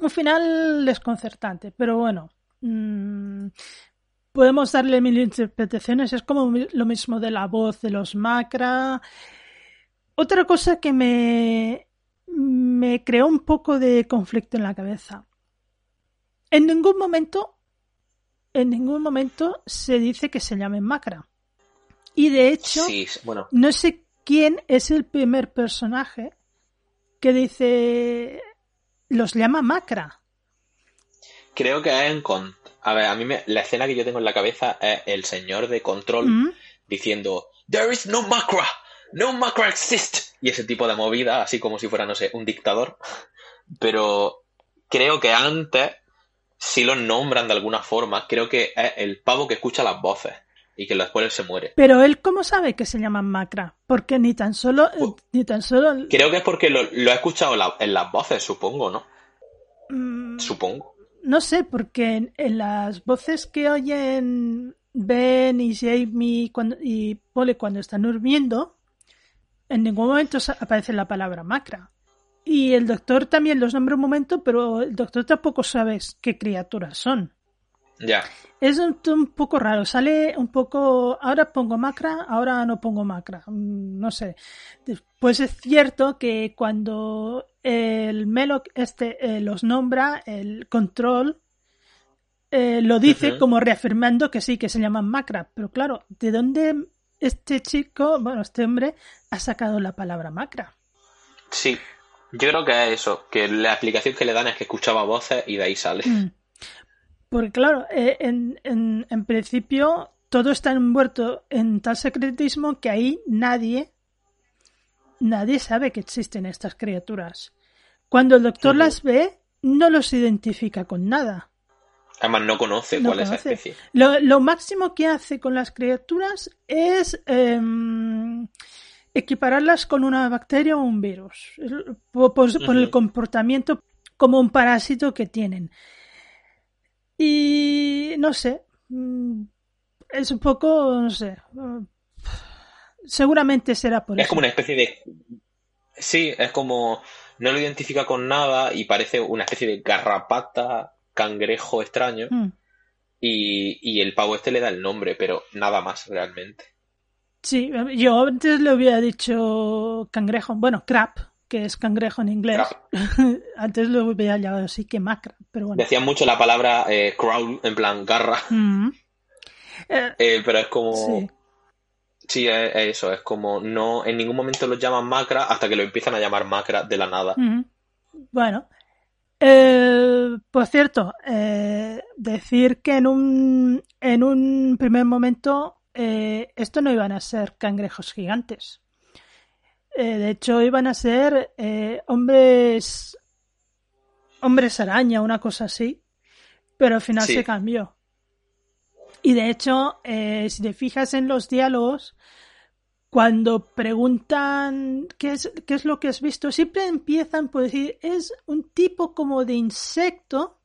Un final desconcertante. Pero bueno. mm, Podemos darle mil interpretaciones. Es como lo mismo de la voz de los Macra. Otra cosa que me, me creó un poco de conflicto en la cabeza. En ningún momento, en ningún momento se dice que se llamen Macra. Y de hecho, Sí, bueno, no sé quién es el primer personaje que dice los llama Macra. creo que en... con- A ver, a mí me- la escena que yo tengo en la cabeza es el señor de control ¿Mm? diciendo There is no macra, no macra exist y ese tipo de movida, así como si fuera, no sé, un dictador. Pero creo que antes si los nombran de alguna forma. Creo que es el pavo que escucha las voces y que después se muere. Pero él, ¿cómo sabe que se llaman Macra? Porque ni tan solo, Pues- ni tan solo. Creo que es porque lo, lo he escuchado en la- en las voces, supongo, ¿no? mm, Supongo. No sé, porque en, en las voces que oyen Ben y Jamie cuando, y Polly cuando están durmiendo, en ningún momento aparece la palabra macra. Y el doctor también los nombra un momento, pero el doctor tampoco sabe qué criaturas son. Ya. Es un, un poco raro, sale un poco, ahora pongo macra, ahora no pongo macra, Mm, no sé. Pues es cierto que cuando el Meloc este eh, los nombra, el control eh, lo dice como reafirmando que sí, que se llaman macra. Pero claro, ¿de dónde este chico, bueno, este hombre, ha sacado la palabra macra? Sí. Yo creo que es eso, que la explicación que le dan es que escuchaba voces y de ahí sale. Mm. Porque claro, eh, en, en, en principio todo está envuelto en tal secretismo que ahí nadie, nadie sabe que existen estas criaturas. Cuando el doctor las ve, no los identifica con nada. Además no conoce No cuál es conoce. la especie. Lo, lo máximo que hace con las criaturas es em, equipararlas con una bacteria o un virus, por, el comportamiento como un parásito que tienen. Y no sé, mm, es un poco, no sé, eh, seguramente será por Es eso. como una especie de... Sí, es como... No lo identifica con nada y parece una especie de garrapata, cangrejo extraño. Mm. Y, y el pavo este le da el nombre, pero nada más realmente. Sí, yo antes le hubiera dicho cangrejo, bueno, crab, que es cangrejo en inglés. antes lo hubiera llamado así que macra, pero bueno. Decían mucho la palabra eh, crawl, en plan garra, Mm. Eh, eh, pero es como... sí. Sí, es, es eso, es como no en ningún momento los llaman macra hasta que lo empiezan a llamar macra de la nada. Mm. Bueno, eh, por cierto, eh, decir que en un, en un primer momento eh, esto no iban a ser cangrejos gigantes. Eh, de hecho, iban a ser eh, hombres, hombres araña, una cosa así, pero al final Sí. se cambió. Y de hecho, eh, si te fijas en los diálogos, cuando preguntan qué es, qué es lo que has visto, siempre empiezan por decir, es un tipo como de insecto,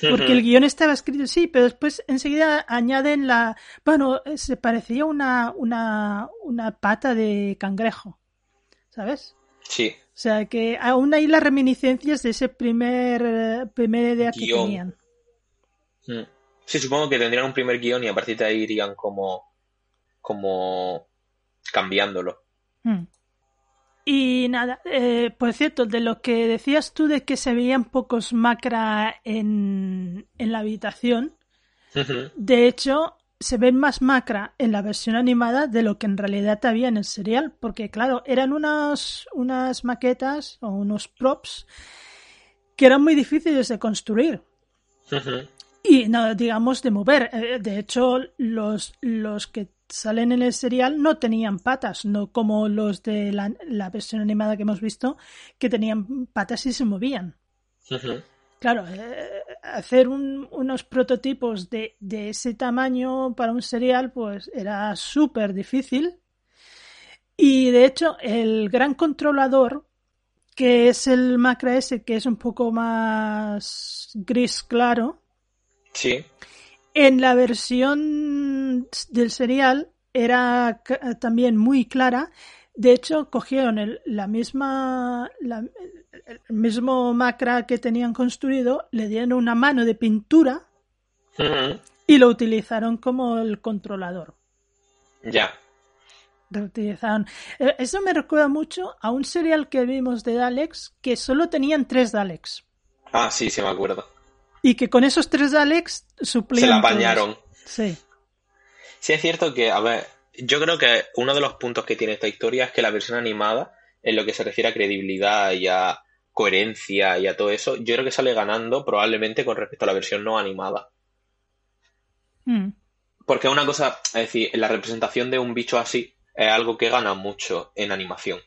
porque el guion estaba escrito así, pero después enseguida añaden la, bueno, se parecía una, una, una pata de cangrejo, ¿sabes? Sí, O sea que aún hay las reminiscencias de ese primer, primera idea que tenían. Mm. Sí, supongo que tendrían un primer guion y a partir de ahí irían como, como cambiándolo. Mm. Y nada, eh, por cierto, de lo que decías tú de que se veían pocos macra en, en la habitación, de hecho, se ven más macra en la versión animada de lo que en realidad había en el serial, porque claro, eran unas, unas maquetas o unos props que eran muy difíciles de construir. Y no, digamos, de mover. Eh, De hecho, los, los que salen en el serial no tenían patas, no como los de la, la versión animada que hemos visto, que tenían patas y se movían. Claro, eh, hacer un- unos prototipos de, de ese tamaño para un serial, pues era súper difícil. Y de hecho, el gran controlador que es el Macra ese, que es un poco más gris claro. Sí. En la versión del serial era también muy clara. De hecho, cogieron el, la misma, la- el mismo Macra que tenían construido, le dieron una mano de pintura y lo utilizaron como el controlador. Ya. Reutilizaron. Eh, Eso me recuerda mucho a un serial que vimos de Daleks que solo tenían tres Daleks. Ah, sí, sí me acuerdo. Y que con esos tres Daleks suplían. Se la todos. apañaron. Sí. Sí, es cierto que, a ver, yo creo que uno de los puntos que tiene esta historia es que la versión animada, en lo que se refiere a credibilidad y a coherencia y a todo eso, yo creo que sale ganando probablemente con respecto a la versión no animada. Mm. Porque una cosa, es decir, la representación de un bicho así es algo que gana mucho en animación.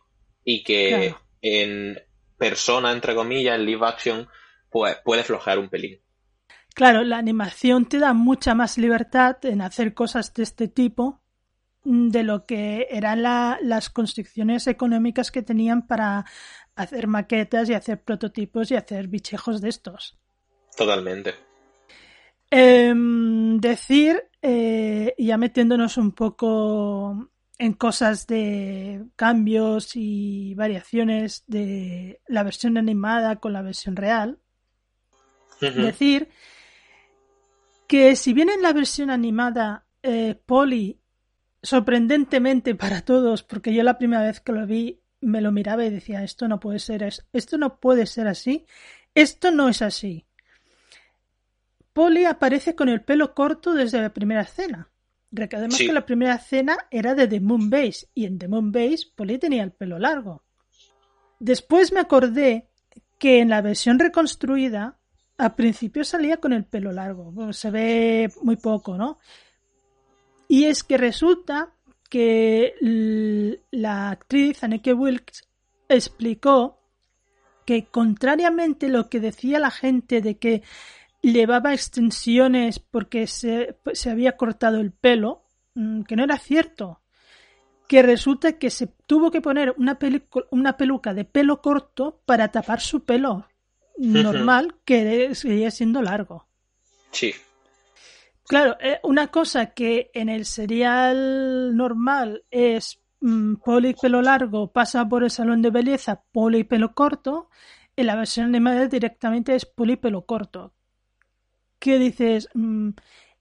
Y que Claro. en persona, entre comillas, en live action, pues puede flojear un pelín. Claro, la animación te da mucha más libertad en hacer cosas de este tipo mm, de lo que eran la- las constricciones económicas que tenían para hacer maquetas y hacer prototipos y hacer bichejos de estos. Totalmente. Em, decir, eh, ya metiéndonos un poco en cosas de cambios y variaciones de la versión animada con la versión real, decir que si bien en la versión animada eh, Polly, sorprendentemente para todos, porque yo la primera vez que lo vi me lo miraba y decía esto no puede ser es- esto no puede ser así, esto no es así. Polly aparece con el pelo corto desde la primera escena. Recordemos Sí. que la primera escena era de The Moon Base y en The Moon Base Polly tenía el pelo largo. Después me acordé que en la versión reconstruida al principio salía con el pelo largo. Se ve muy poco, ¿no? Y es que resulta que la actriz Anneke Wilkes explicó que contrariamente a lo que decía la gente de que llevaba extensiones porque se, se había cortado el pelo, mm, que no era cierto. Que resulta que se tuvo que poner una, una peluca de pelo corto para tapar su pelo normal, que seguía siendo largo. Sí. Claro, eh, una cosa que en el serial normal es mm, Polly pelo largo, pasa por el salón de belleza, Polly pelo corto, en la versión animada directamente es Polly pelo corto. ¿Qué dices? Mm,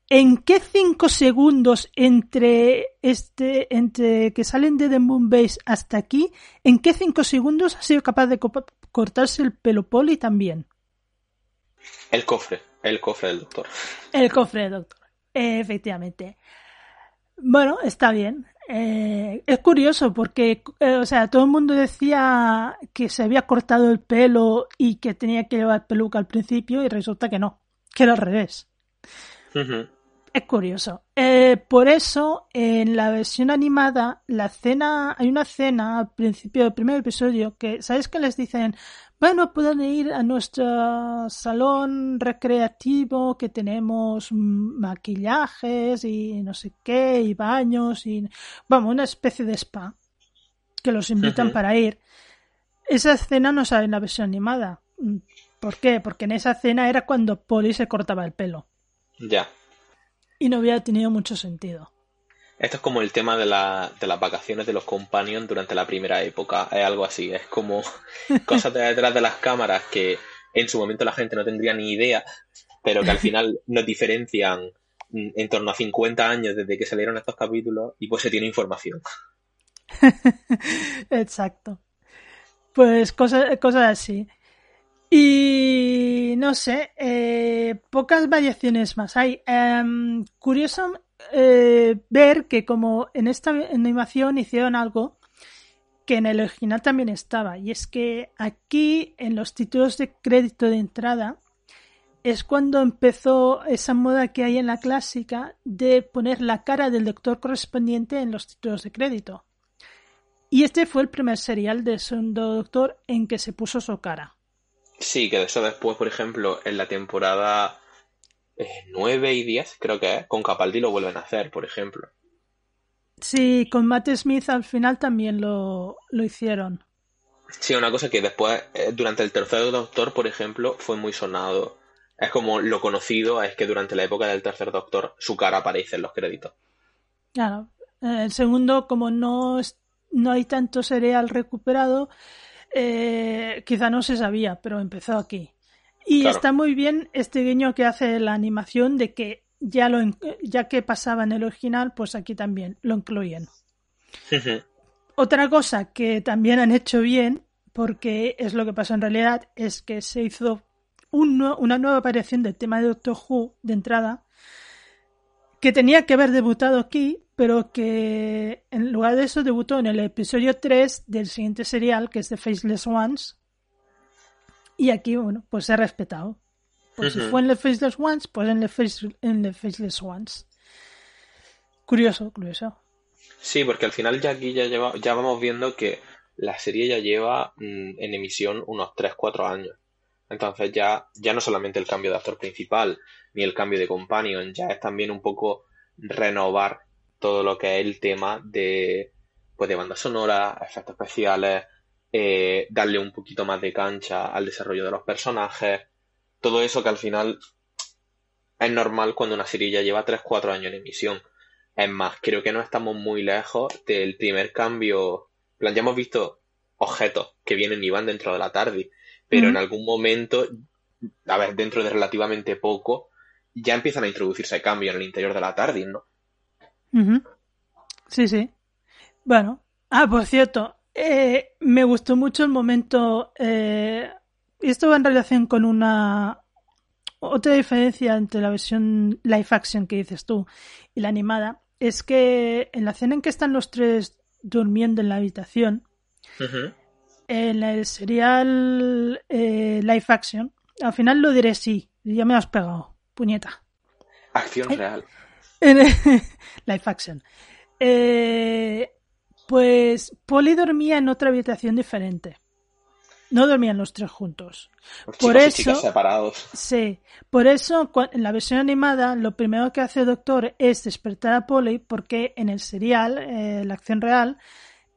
¿En qué cinco segundos entre este, entre que salen de The Moon Base hasta aquí, en qué cinco segundos ha sido capaz de co- cortarse el pelo Polly también? El cofre, el cofre del doctor. El cofre de doctor. Efectivamente. Bueno, está bien. Eh, es curioso porque, eh, o sea, todo el mundo decía que se había cortado el pelo y que tenía que llevar peluca al principio y resulta que no, que era al revés. Ujú. Es curioso. Eh, por eso, en la versión animada, la cena, hay una cena al principio del primer episodio que, ¿sabes que les dicen? Bueno, pueden ir a nuestro salón recreativo que tenemos maquillajes y no sé qué, y baños y, vamos, una especie de spa que los invitan para ir. Esa escena no sale en la versión animada. ¿Por qué? Porque en esa escena era cuando Polly se cortaba el pelo Ya. Y no hubiera tenido mucho sentido. Esto es como el tema de, la- de las vacaciones de los companions durante la primera época. Es algo así. Es como cosas de detrás de las cámaras que en su momento la gente no tendría ni idea, pero que al final nos diferencian en torno a 50 años desde que salieron estos capítulos y pues se tiene información. Exacto. Pues cosas, cosas así. Y no sé, eh, pocas variaciones más hay. Em, curioso eh, ver que como en esta animación hicieron algo que en el original también estaba, y es que aquí en los títulos de crédito de entrada es cuando empezó esa moda que hay en la clásica de poner la cara del doctor correspondiente en los títulos de crédito. Y este fue el primer serial de Segundo Doctor en que se puso su cara. Sí, que de eso después, por ejemplo, en la temporada eh, 9 y 10, creo que es, con Capaldi lo vuelven a hacer, por ejemplo. Sí, con Matt Smith al final también lo, lo hicieron. Sí, una cosa que después, eh, durante el tercer Doctor, por ejemplo, fue muy sonado. Es como lo conocido es que durante la época del tercer Doctor su cara aparece en los créditos. Claro. El segundo, como no, es- no hay tanto serial recuperado, eh, quizá no se sabía, pero empezó aquí. Y Claro. está muy bien este guiño que hace la animación de que ya, lo, ya que pasaba en el original, pues aquí también lo incluyen. Otra cosa que también han hecho bien, porque es lo que pasó en realidad, es que se hizo un una nueva aparición del tema de Doctor Who de entrada, que tenía que haber debutado aquí, pero que en lugar de eso debutó en el episodio 3 del siguiente serial, que es The Faceless Ones. Y aquí, bueno, pues se ha respetado. Pues si fue en The Faceless Ones, pues en The, Face- en The Faceless Ones. Curioso, curioso. Sí, porque al final ya aquí ya lleva, ya vamos viendo que la serie ya lleva mm, en emisión unos 3-4 años. Entonces ya, ya no solamente el cambio de actor principal, ni el cambio de companion, ya es también un poco renovar todo lo que es el tema de, pues de banda sonora, efectos especiales, eh, darle un poquito más de cancha al desarrollo de los personajes, todo eso que al final es normal cuando una serie ya lleva 3-4 años en emisión. Es más, creo que no estamos muy lejos del primer cambio. En plan, ya hemos visto objetos que vienen y van dentro de la tarde, pero en algún momento, a ver, dentro de relativamente poco, ya empiezan a introducirse cambios en el interior de la tarde, ¿no? Sí, sí. Bueno, ah, por cierto, eh, me gustó mucho el momento. Eh, y esto va en relación con una otra diferencia entre la versión live action que dices tú y la animada. Es que en la escena en que están los tres durmiendo en la habitación, en el serial eh, live action, al final lo diré sí, ya me has pegado, puñeta. Acción Ay. real. Live action. Eh, pues Polly dormía en otra habitación diferente. No dormían los tres juntos. Los Por y eso- chicas separados. Sí, por eso en la versión animada lo primero que hace el doctor es despertar a Polly porque en el serial, eh, la acción real,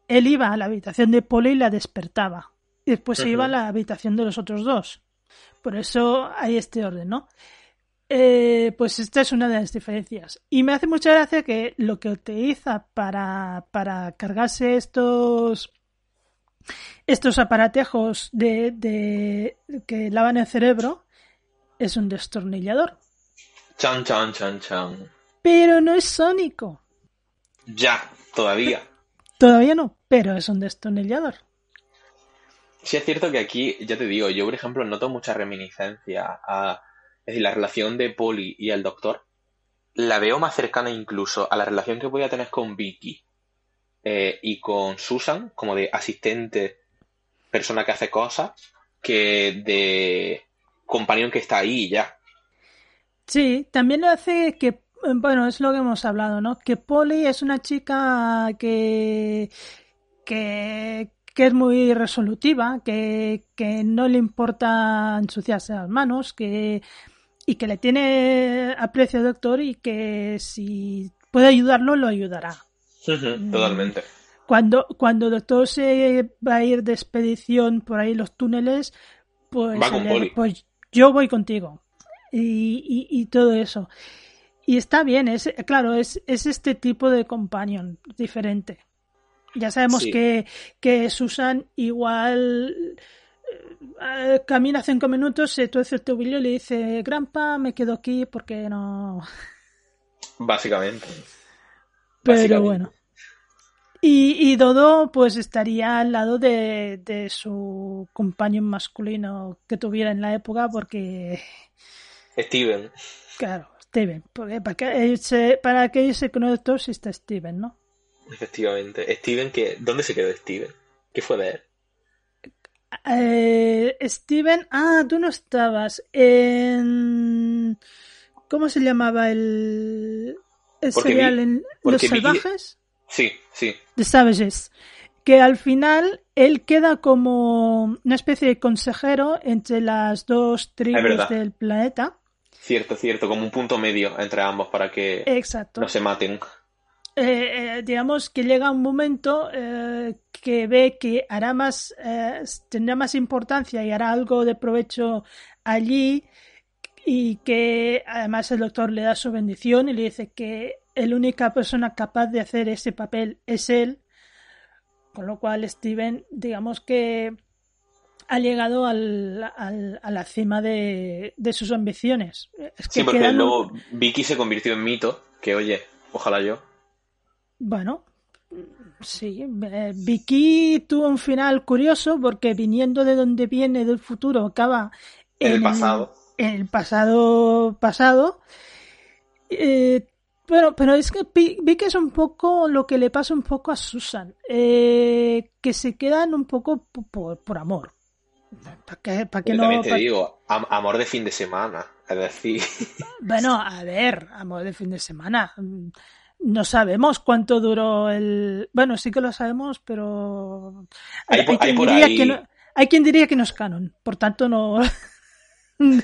él iba a la habitación de Polly y la despertaba. Y después se iba a la habitación de los otros dos. Por eso hay este orden, ¿no? Eh, pues esta es una de las diferencias. Y me hace mucha gracia que lo que utiliza para, para cargarse estos estos aparatejos de, de que lavan el cerebro es un destornillador. Chan, chan, chan, chan. Pero no es sónico. Ya, todavía. Todavía no, pero es un destornillador. Sí es cierto que aquí, ya te digo, yo por ejemplo noto mucha reminiscencia a... Es decir, la relación de Polly y el doctor la veo más cercana incluso a la relación que voy a tener con Vicky eh, y con Susan, como de asistente, persona que hace cosas, que de companion que está ahí y ya. Sí, también lo hace que, bueno, es lo que hemos hablado, ¿no? Que Polly es una chica que, que, que es muy resolutiva, que, que no le importa ensuciarse las manos, que, y que le tiene aprecio doctor y que si puede ayudarlo, lo ayudará. Ujú, Totalmente. Cuando, cuando el doctor se va a ir de expedición por ahí los túneles, pues, Va con le- Polly. pues yo voy contigo. Y, y, y todo eso. Y está bien, es, claro, es, es este tipo de companion diferente. Ya sabemos Sí. que, que Susan igual eh, camina cinco minutos, se tuerce el tobillo y le dice, Grampa, me quedo aquí porque no... Básicamente. Pero Básicamente. bueno. Y, y Dodo pues estaría al lado de, de su compañero masculino que tuviera en la época porque, Steven. claro, Steven. Porque para que irse, para que si está Steven, ¿no? Efectivamente. Steven, que ¿dónde se quedó Steven? ¿Qué fue de él? Eh, Steven, ah, tú no estabas en... ¿Cómo se llamaba el, serial vi- en Los vi- Salvajes? Sí, sí. The Savages, que al final él queda como una especie de consejero entre las dos tribus del planeta. Cierto, cierto. Como un punto medio entre ambos para que Exacto. no se maten. Eh, eh, digamos que llega un momento eh, que ve que hará más, eh, tendrá más importancia y hará algo de provecho allí y que además el doctor le da su bendición y le dice que la única persona capaz de hacer ese papel es él, con lo cual Steven, digamos que ha llegado al, al- a la cima de, de sus ambiciones. Es que Sí, porque quedan- luego Vicky se convirtió en mito, que oye, ojalá yo. Bueno, sí. eh, Vicky tuvo un final curioso porque viniendo de donde viene del futuro acaba En el pasado. En el pasado pasado. Eh, bueno, pero es que Vicky es un poco lo que le pasa un poco a Susan, eh, que se quedan un poco po- por, por amor. ¿Para qué, para qué no? también te digo, am- amor de fin de semana. Es decir, Bueno, a ver, amor de fin de semana. No sabemos cuánto duró el. Bueno, sí que lo sabemos, pero. Hay hay quien diría ahí- que no... hay quien diría que no es canon. Por tanto, no.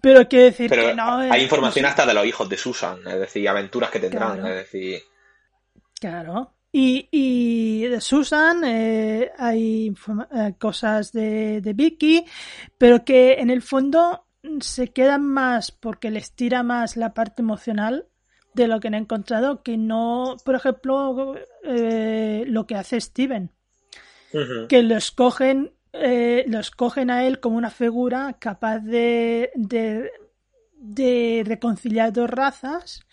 pero quiero decir pero que no. hay información hasta de los hijos de Susan, es decir, aventuras que tendrán, Claro. es decir, Claro. Y, y de Susan eh, hay eh, cosas de, de Vicky, pero que en el fondo se quedan más porque les tira más la parte emocional de lo que han encontrado que no, por ejemplo, eh, lo que hace Steven, que lo escogen, eh, lo escogen a él como una figura capaz de, de, de reconciliar dos razas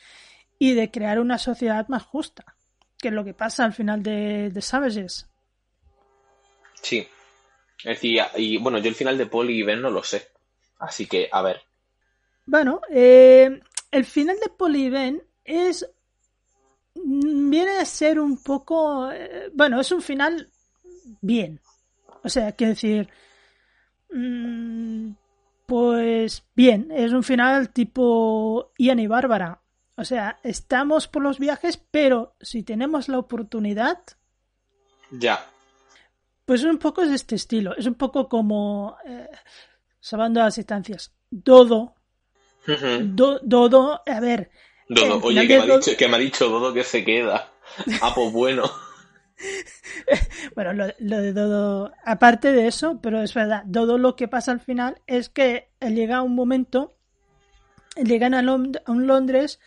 y de crear una sociedad más justa, que es lo que pasa al final de, de Savages. sí. Es decir, y bueno, yo el final de Paul y Ben no lo sé. Así que, a ver. Bueno, eh, el final de Paul y Ben es. viene a ser un poco. eh, bueno, es un final bien. O sea, quiero decir. mm, pues bien, es un final tipo Ian y Bárbara. O sea, estamos por los viajes, pero si tenemos la oportunidad, Ya. pues un poco es de este estilo. Es un poco como. Eh, salvando las distancias. Dodo. Do- Dodo, a ver. Dodo, el oye, que me, ha Dodo- dicho, que me ha dicho Dodo que se queda. Ah, pues bueno. Bueno, lo, lo de Dodo, aparte de eso, pero es verdad, Dodo lo que pasa al final es que llega un momento, llegan a, Lond- a un Londres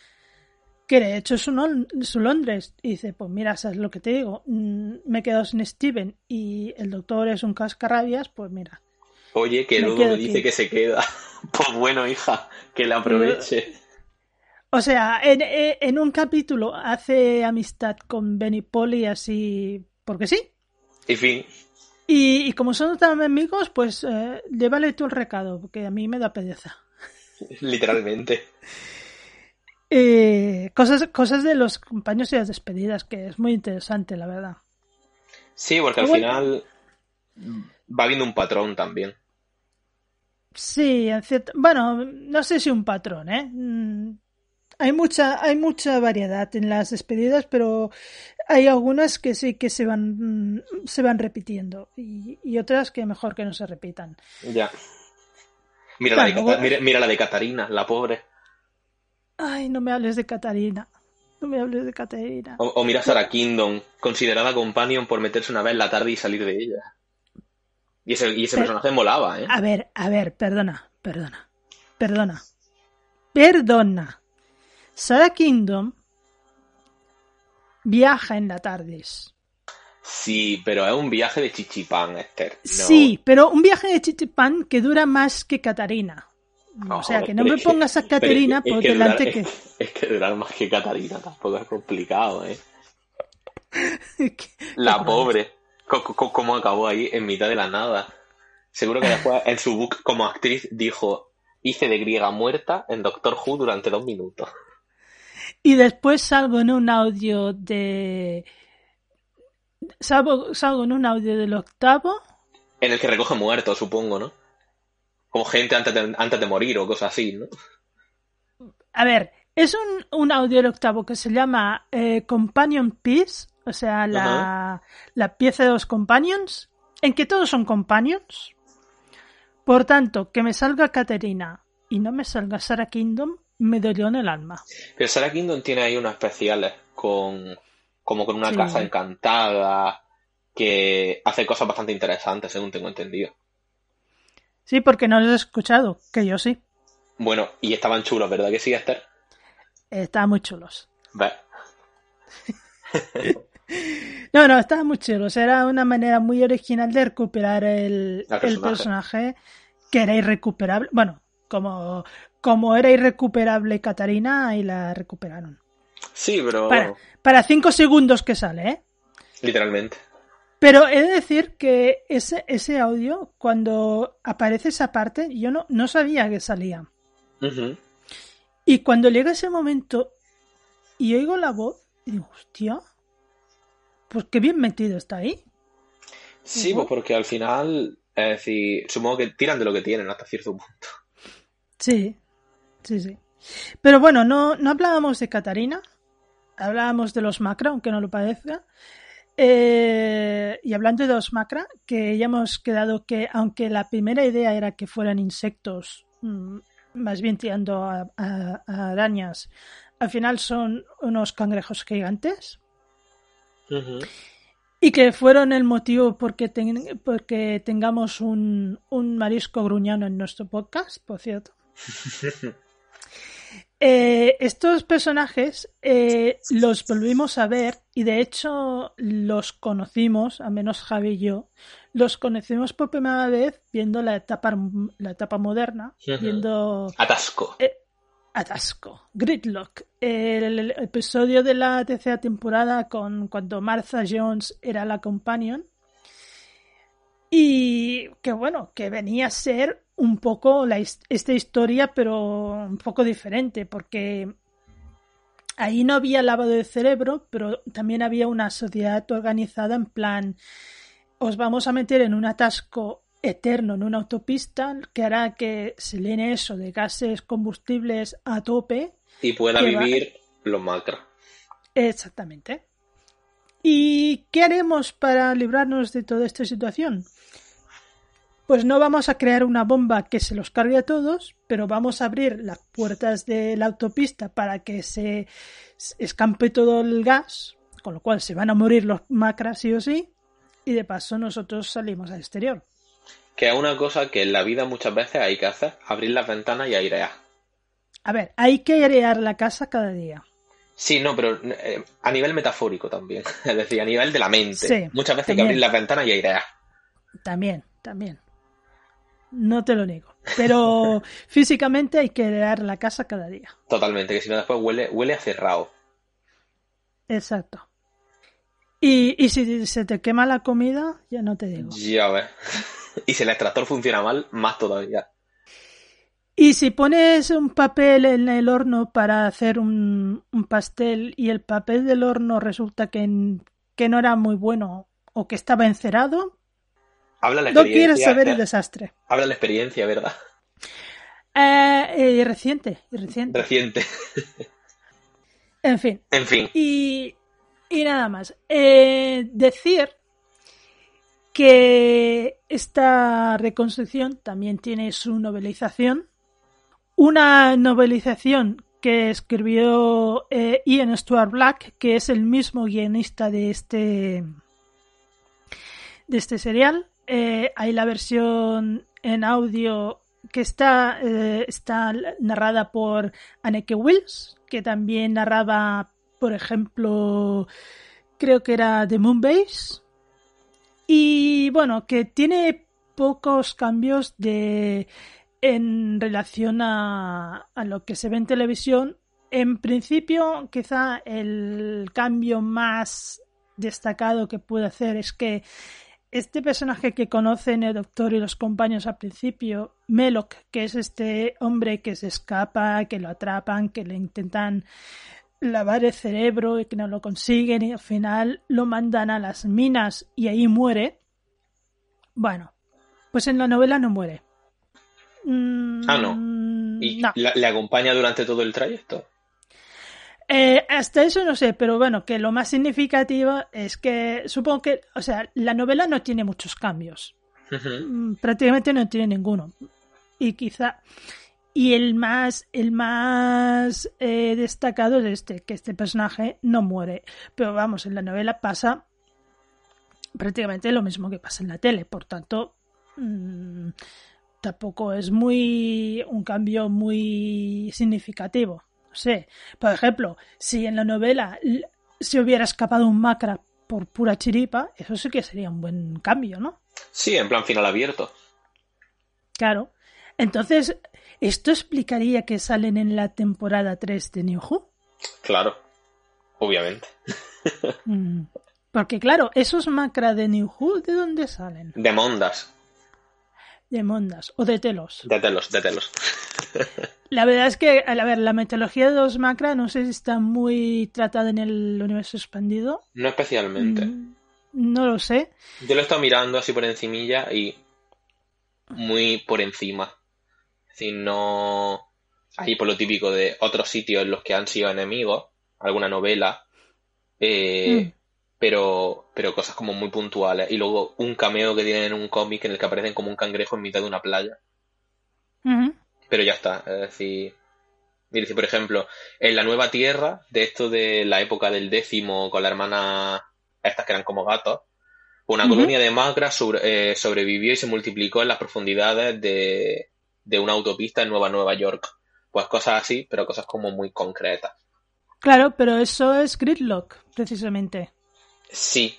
que de hecho es su Londres y dice, pues mira, ¿sabes lo que te digo? Mm, Me he quedado sin Steven y el doctor es un cascarrabias, pues mira. Oye, que Dodo me dice aquí. que se queda. Pues bueno, hija, que le aproveche. O sea, en, en- un capítulo hace amistad con Benny Polly así, porque sí. En fin, Y, y como son tan amigos, pues eh, llévale tú el recado, porque a mí me da pereza. literalmente. Eh, cosas, cosas de los compañeros y las despedidas, que es muy interesante, la verdad. Sí, porque al Bueno. final va viendo un patrón también. Sí, en cierto, bueno, no sé si un patrón, ¿eh? Hay mucha, hay mucha variedad en las despedidas, pero hay algunas que sí que se van, se van repitiendo y, y otras que mejor que no se repitan. Ya. Mira, la de Bueno, mira, mira la de Catarina, la pobre. Ay, no me hables de Catarina. No me hables de Catarina. O, o mira a Sarah Kingdom, considerada companion por meterse una vez en la tarde y salir de ella. Y ese, y ese Pero- personaje molaba, ¿eh? A ver, a ver, perdona, perdona, perdona, perdona. Sarah Kingdom viaja en la TARDIS. Sí, pero es un viaje de chichipán, Esther. No. Sí, pero un viaje de Chichipán que dura más que Catarina. O sea, que no me pongas a Catarina por que delante durar- que... Es, es que durar más que Catarina tampoco es complicado, ¿eh? La pobre. ¿Cómo acabó ahí en mitad de la nada? Seguro que después en su book como actriz dijo hice de griega muerta en Doctor Who durante dos minutos. Y después salgo en un audio de... Salgo, salgo en un audio del octavo En el que recoge muertos, supongo, ¿no? Como gente antes de, antes de morir o cosas así, ¿no? A ver, es un, un audio del octavo que se llama eh, Companion Piece, o sea, la, la pieza de los companions, en que todos son companions. Por tanto, que me salga Caterina y no me salga Sarah Kingdom, me dolió en el alma. Pero Sarah Kingdom tiene ahí unos especiales con como con una Sí. casa encantada que hace cosas bastante interesantes, según tengo entendido. Sí, porque no los he escuchado, que yo sí. Bueno, y estaban chulos, ¿verdad que sí, Esther? Estaban muy chulos. Ve. No, no, estaban muy chulos. Era una manera muy original de recuperar el, Al el personaje. personaje que era irrecuperable. Bueno, como, como era irrecuperable Katarina, y la recuperaron. Sí, pero Para, para cinco segundos que sale, ¿eh? literalmente. Pero he de decir que ese, ese audio, cuando aparece esa parte, yo no, no sabía que salía. Y cuando llega ese momento y oigo la voz, y digo, hostia, pues qué bien metido está ahí. Sí, pues porque al final, es decir, supongo que tiran de lo que tienen hasta cierto punto. Sí, sí, sí. Pero bueno, no, no hablábamos de Catarina, hablábamos de los macra, aunque no lo parezca. Eh, y hablando de los macra, que ya hemos quedado que, aunque la primera idea era que fueran insectos, mm, más bien tirando a, a- a arañas, al final son unos cangrejos gigantes. Y que fueron el motivo porque, ten- porque tengamos un, un marisco gruñano en nuestro podcast, por cierto. Eh, estos personajes eh, los volvimos a ver y de hecho los conocimos, al menos Javi y yo, los conocimos por primera vez viendo la etapa, la etapa moderna, viendo Atasco. eh, Atasco, Gridlock, el, el episodio de la tercera temporada con cuando Martha Jones era la companion y que bueno, que venía a ser un poco la, esta historia pero un poco diferente porque ahí no había lavado de cerebro pero también había una sociedad organizada en plan os vamos a meter en un atasco eterno en una autopista que hará que se llene eso de gases combustibles a tope. Y pueda que va- vivir los macra. Exactamente. ¿Y qué haremos para librarnos de toda esta situación? Pues no vamos a crear una bomba que se los cargue a todos, pero vamos a abrir las puertas de la autopista para que se escampe todo el gas, con lo cual se van a morir los macras sí o sí, y de paso nosotros salimos al exterior. Que es una cosa que en la vida muchas veces hay que hacer, abrir las ventanas y airear. A ver, hay que airear la casa cada día. Sí, no, pero eh, a nivel metafórico también. Es decir, a nivel de la mente. Sí, muchas veces hay que abrir las ventanas y airear. También, también. No te lo niego. Pero físicamente hay que airear la casa cada día. Totalmente, que si no después huele, huele a cerrado. Exacto. Y, y si se te quema la comida, ya no te digo. Ya ves. y si el extractor funciona mal, más todavía. Y si pones un papel en el horno para hacer un, un pastel y el papel del horno resulta que, que no era muy bueno o que estaba encerado, Habla la no experiencia. quieres saber el desastre. Habla la experiencia, ¿verdad? Eh, eh, reciente, reciente. Reciente. En fin. En fin. Y, y nada más. Eh, decir que esta reconstrucción también tiene su novelización. Una novelización que escribió eh, Ian Stuart Black, que es el mismo guionista de este, de este serial. Eh, hay la versión en audio que está, eh, está narrada por Anneke Wills, que también narraba, por ejemplo, creo que era The Moonbase. Y bueno, que tiene pocos cambios de en relación a, a lo que se ve en televisión. En principio, quizá el cambio más destacado que puede hacer es que este personaje que conocen el doctor y los compañeros al principio, Meloc, que es este hombre que se escapa, que lo atrapan, que le intentan lavar el cerebro y que no lo consiguen y al final lo mandan a las minas y ahí muere. Bueno, pues en la novela no muere. Mm, Ah, no. ¿Y no. la- le acompaña durante todo el trayecto? Eh, hasta eso no sé, pero bueno, que lo más significativo es que supongo que, o sea, la novela no tiene muchos cambios. Mm, prácticamente no tiene ninguno. Y quizá. Y el más, el más eh, destacado es este, que este personaje no muere. Pero vamos, en la novela pasa prácticamente lo mismo que pasa en la tele. Por tanto, mm, tampoco es muy un cambio muy significativo. Sé, por ejemplo, si en la novela se hubiera escapado un macra por pura chiripa, eso sí que sería un buen cambio, ¿no? Sí, en plan final abierto. Claro. Entonces, ¿esto explicaría que salen en la temporada 3 de New Who? Claro. Obviamente. Mm, Porque claro, esos macra de New Who, ¿de dónde salen? De Mondas. De Mondas o de Telos. De telos, de telos. La verdad es que, a ver, la mitología de los macra no sé si está muy tratada en el universo expandido. No especialmente. Mm, No lo sé. Yo lo he estado mirando así por encimilla y muy por encima. Es decir, no... Ahí por lo típico de otros sitios en los que han sido enemigos, alguna novela, eh, Mm. Pero, pero cosas como muy puntuales. Y luego un cameo que tienen en un cómic en el que aparecen como un cangrejo en mitad de una playa. Pero ya está. Es decir, mire, si por ejemplo, en la nueva Tierra, de esto de la época del décimo con la hermana, estas que eran como gatos, una colonia de sobre- eh, sobrevivió y se multiplicó en las profundidades de, de una autopista en Nueva Nueva York. Pues cosas así, pero cosas como muy concretas. Claro, pero eso es Gridlock, precisamente. Sí,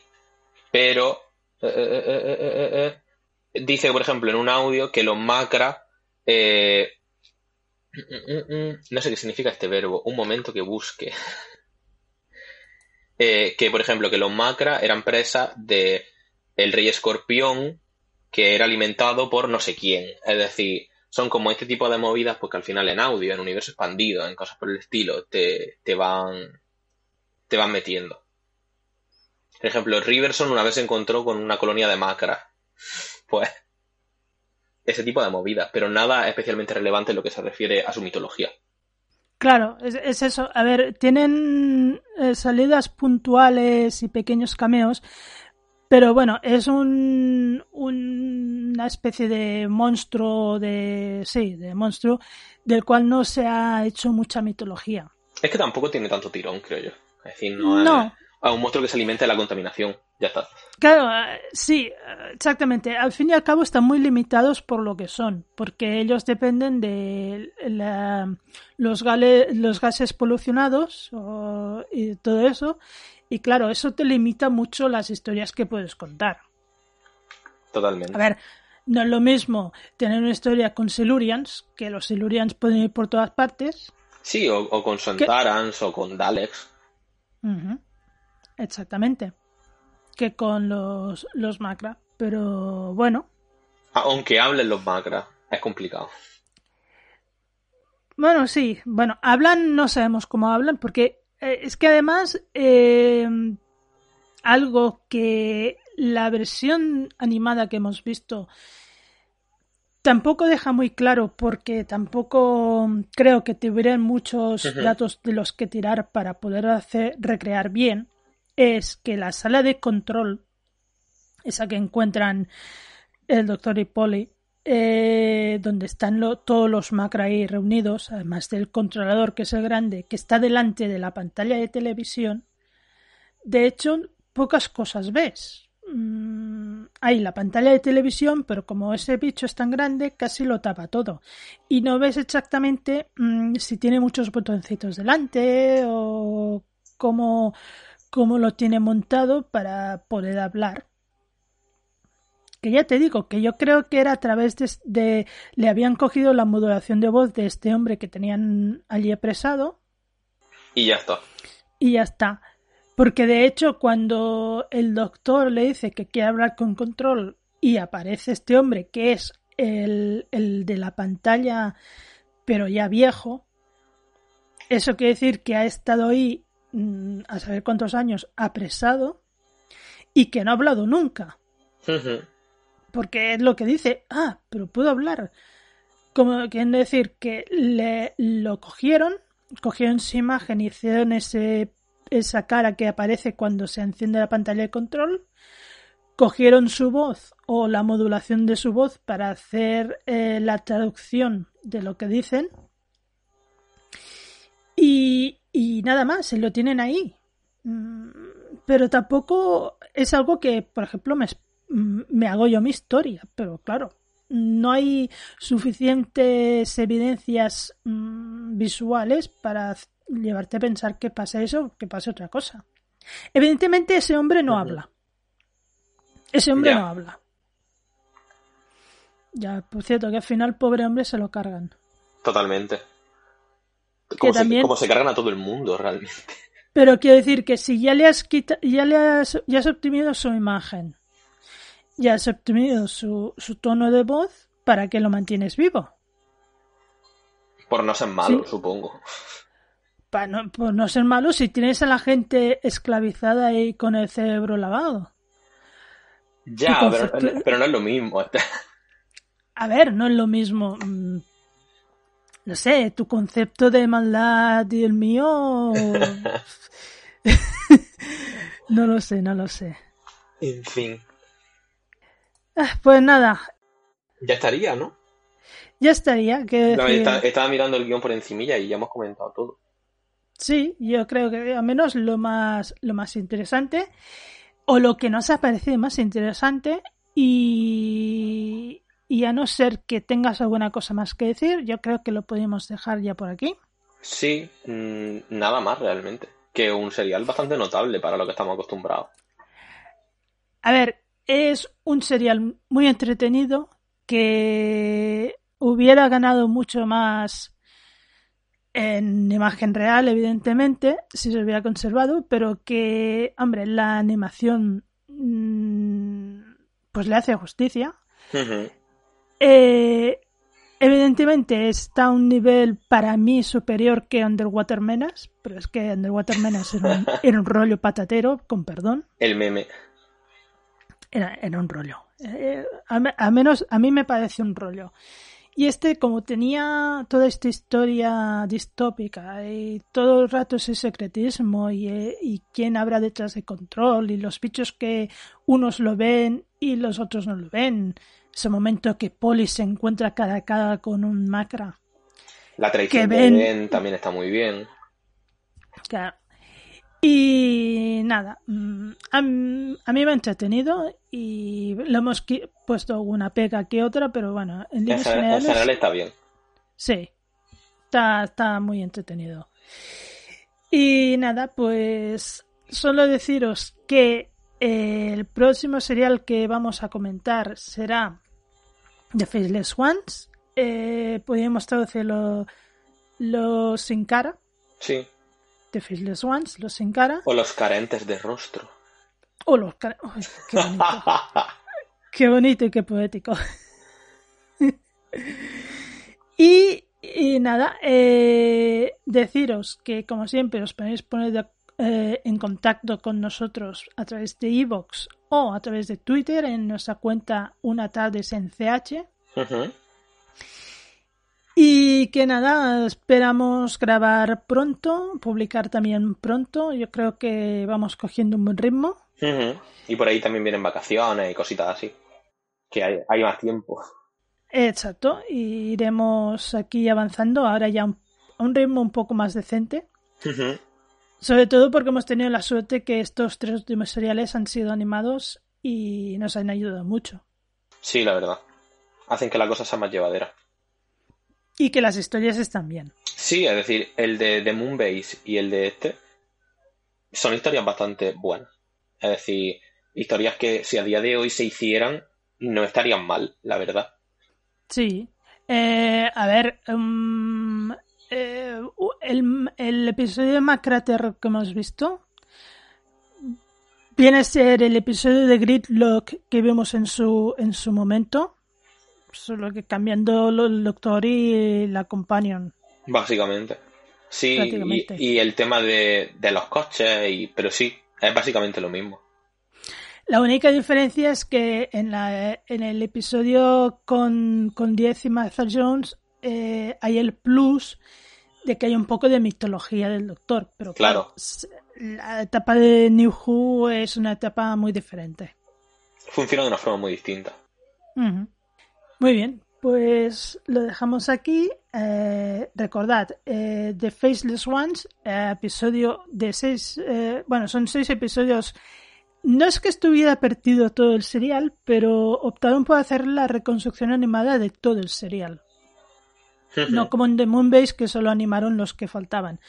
pero eh, eh, eh, dice, por ejemplo, en un audio que los mm, no sé qué significa este verbo, un momento que busque. Que, por ejemplo, que los macras eran presas de el rey escorpión que era alimentado por no sé quién. Es decir, son como este tipo de movidas porque al final en audio, en universo expandido, en cosas por el estilo, te, te van te van metiendo. Por ejemplo, Riverson una vez se encontró con una colonia de macras. Pues ese tipo de movidas, pero nada especialmente relevante en lo que se refiere a su mitología. Claro, es, es eso. A ver, tienen eh, salidas puntuales y pequeños cameos, pero bueno, es un, un- una especie de monstruo, de sí, de monstruo, del cual no se ha hecho mucha mitología. Es que tampoco tiene tanto tirón, creo yo. Es decir, no, No. es a un monstruo que se alimenta de la contaminación. Ya está. Claro, eh, sí, exactamente. Al fin y al cabo están muy limitados por lo que son, porque ellos dependen de la- los, gale- los gases polucionados o- y todo eso. Y claro, eso te limita mucho las historias que puedes contar. Totalmente. A ver, no es lo mismo tener una historia con Silurians, que los Silurians pueden ir por todas partes. Sí, o, o con Sontarans o con Daleks. Ujú, Exactamente. Que con los, los Macra. Pero bueno, Aunque hablen los macras, es complicado. Bueno, sí, bueno, hablan, no sabemos cómo hablan, porque eh, es que además eh, algo que la versión animada que hemos visto tampoco deja muy claro, porque tampoco creo que tuvieran muchos datos de los que tirar para poder hacer recrear bien, es que la sala de control, esa que encuentran el doctor y Polly, eh, donde están todos los macra ahí reunidos, además del controlador que es el grande, que está delante de la pantalla de televisión, de hecho, pocas cosas ves. Mm, hay la pantalla de televisión, pero como ese bicho es tan grande, casi lo tapa todo. Y no ves exactamente mm, si tiene muchos botoncitos delante o cómo, cómo lo tiene montado para poder hablar que ya te digo que yo creo que era a través de, de- le habían cogido la modulación de voz de este hombre que tenían allí apresado Y ya está. y ya está. Porque de hecho cuando el doctor le dice que quiere hablar con control y aparece este hombre que es el, el de la pantalla pero ya viejo, eso quiere decir que ha estado ahí mm, a saber cuántos años apresado y que no ha hablado nunca. Porque es lo que dice, ah, pero puedo hablar. Como quieren decir que le lo cogieron, cogieron su imagen y hicieron ese, esa cara que aparece cuando se enciende la pantalla de control, cogieron su voz o la modulación de su voz para hacer eh, la traducción de lo que dicen. Y, y nada más, se lo tienen ahí. Mm, Pero tampoco es algo que, por ejemplo, me, mm, me hago yo mi historia. Pero claro, no hay suficientes evidencias mm, visuales para llevarte a pensar que pasa eso, que pasa otra cosa. Evidentemente ese hombre no habla. Ese hombre Ya. no habla. Ya, por cierto, que al final pobre hombre se lo cargan. Totalmente. Como, se, también- como se cargan a todo el mundo, realmente. Pero quiero decir que si ya le has quita- ya le has, ya has obtenido su imagen, ya has obtenido su, su tono de voz, ¿para qué lo mantienes vivo? Por no ser malo, Sí. supongo. Para no, por no ser malo si tienes a la gente esclavizada y con el cerebro lavado. Ya, pero, pero no es lo mismo. A ver, no es lo mismo. No sé, tu concepto de maldad y el mío. no lo sé, no lo sé. En fin. Ah, Pues nada, Ya estaría, ¿no? ya estaría. Que No, está- estaba mirando el guion por encimilla y ya hemos comentado todo. Sí, yo creo que al menos lo más, lo más interesante, o lo que nos ha parecido más interesante, y, y a no ser que tengas alguna cosa más que decir, yo creo que lo podemos dejar ya por aquí. Sí, mm, nada más realmente. Que un serial bastante notable para lo que estamos acostumbrados. A ver, es un serial muy entretenido que hubiera ganado mucho más en imagen real, evidentemente, si se hubiera conservado, pero que, hombre, la animación mm, pues le hace justicia. Eh, evidentemente está a un nivel para mí superior que Underwater Menace, pero es que Underwater Menace era un, era un rollo patatero, con perdón. El meme. Era, era un rollo. Eh, a, me- a menos a mí me parece un rollo. Y este, como tenía toda esta historia distópica y todo el rato ese secretismo y, eh, y quién habrá detrás de control y los bichos que unos lo ven y los otros no lo ven. Ese momento que Polly se encuentra cara a cara con un macra. La traición Que de Ben también está muy bien. Claro. Y nada, mm, a, mí me ha entretenido y le hemos puesto una pega que otra, pero bueno, en líneas gen- en generales, general está bien. sí, está, está muy entretenido. Y nada, pues solo deciros que eh, el próximo serial que vamos a comentar será The Faceless Ones. Eh, podríamos traducirlo los sin cara. Sí. The Faceless Ones, los sin cara. O los carentes de rostro. O los Uy, qué bonito. qué bonito y qué poético. y, y nada, eh, deciros que como siempre os podéis poner de- eh, en contacto con nosotros a través de iVoox o a través de Twitter en nuestra cuenta Una Tardes en CH. Y que nada, esperamos grabar pronto, publicar también pronto. Yo creo que vamos cogiendo un buen ritmo. Y por ahí también vienen vacaciones y cositas así. Que hay, hay más tiempo. Exacto, y iremos aquí avanzando ahora ya un- a un ritmo un poco más decente. Sobre todo porque hemos tenido la suerte que estos tres últimos seriales han sido animados y nos han ayudado mucho. Sí, la verdad. Hacen que la cosa sea más llevadera. Y que las historias están bien. Sí, es decir, el de, de Moonbase y el de este son historias bastante buenas. Es decir, historias que si a día de hoy se hicieran, no estarían mal, la verdad. Sí. Eh, a ver, mm, eh, el, el episodio de Macrater que hemos visto viene a ser el episodio de Gridlock que vimos en su, en su momento, solo que cambiando el doctor y la companion. Básicamente. Sí, Prácticamente. y, y el tema de, de los coches, y, pero sí, es básicamente lo mismo. La única diferencia es que en, la, en el episodio con, con Diez y Martha Jones eh, hay el plus de que hay un poco de mitología del doctor, pero claro, la etapa de New Who es una etapa muy diferente. funciona de una forma muy distinta. Muy bien, pues lo dejamos aquí. Eh, recordad, eh, The Faceless Ones, eh, episodio de seis, eh, bueno, son seis episodios. No es que estuviera perdido todo el serial, pero optaron por hacer la reconstrucción animada de todo el serial. No como en The Moonbase, que solo animaron los que faltaban.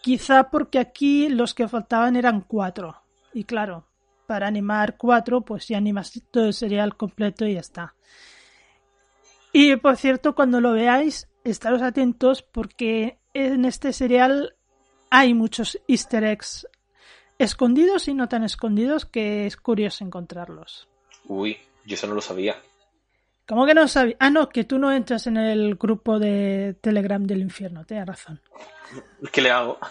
Quizá porque aquí los que faltaban eran cuatro. Y claro, para animar cuatro, pues ya animas todo el serial completo y ya está. Y por cierto, cuando lo veáis, estaros atentos porque en este serial hay muchos easter eggs escondidos y no tan escondidos que es curioso encontrarlos. Uy, yo eso no lo sabía. ¿Cómo que no sabía? Ah, no, que tú no entras en el grupo de Telegram del infierno, tienes razón. ¿Qué le hago?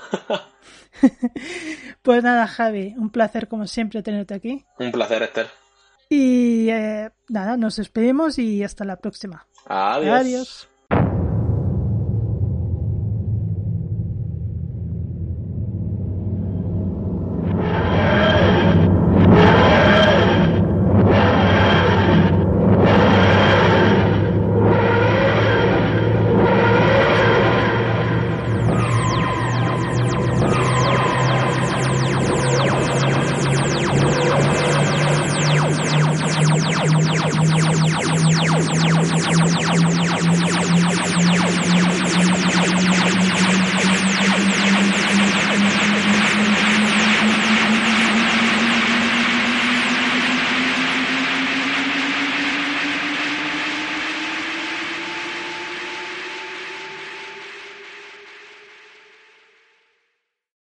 Pues nada, Javi, un placer como siempre tenerte aquí. Un placer, Esther. Y eh, nada, nos despedimos y hasta la próxima. Adiós. Adiós.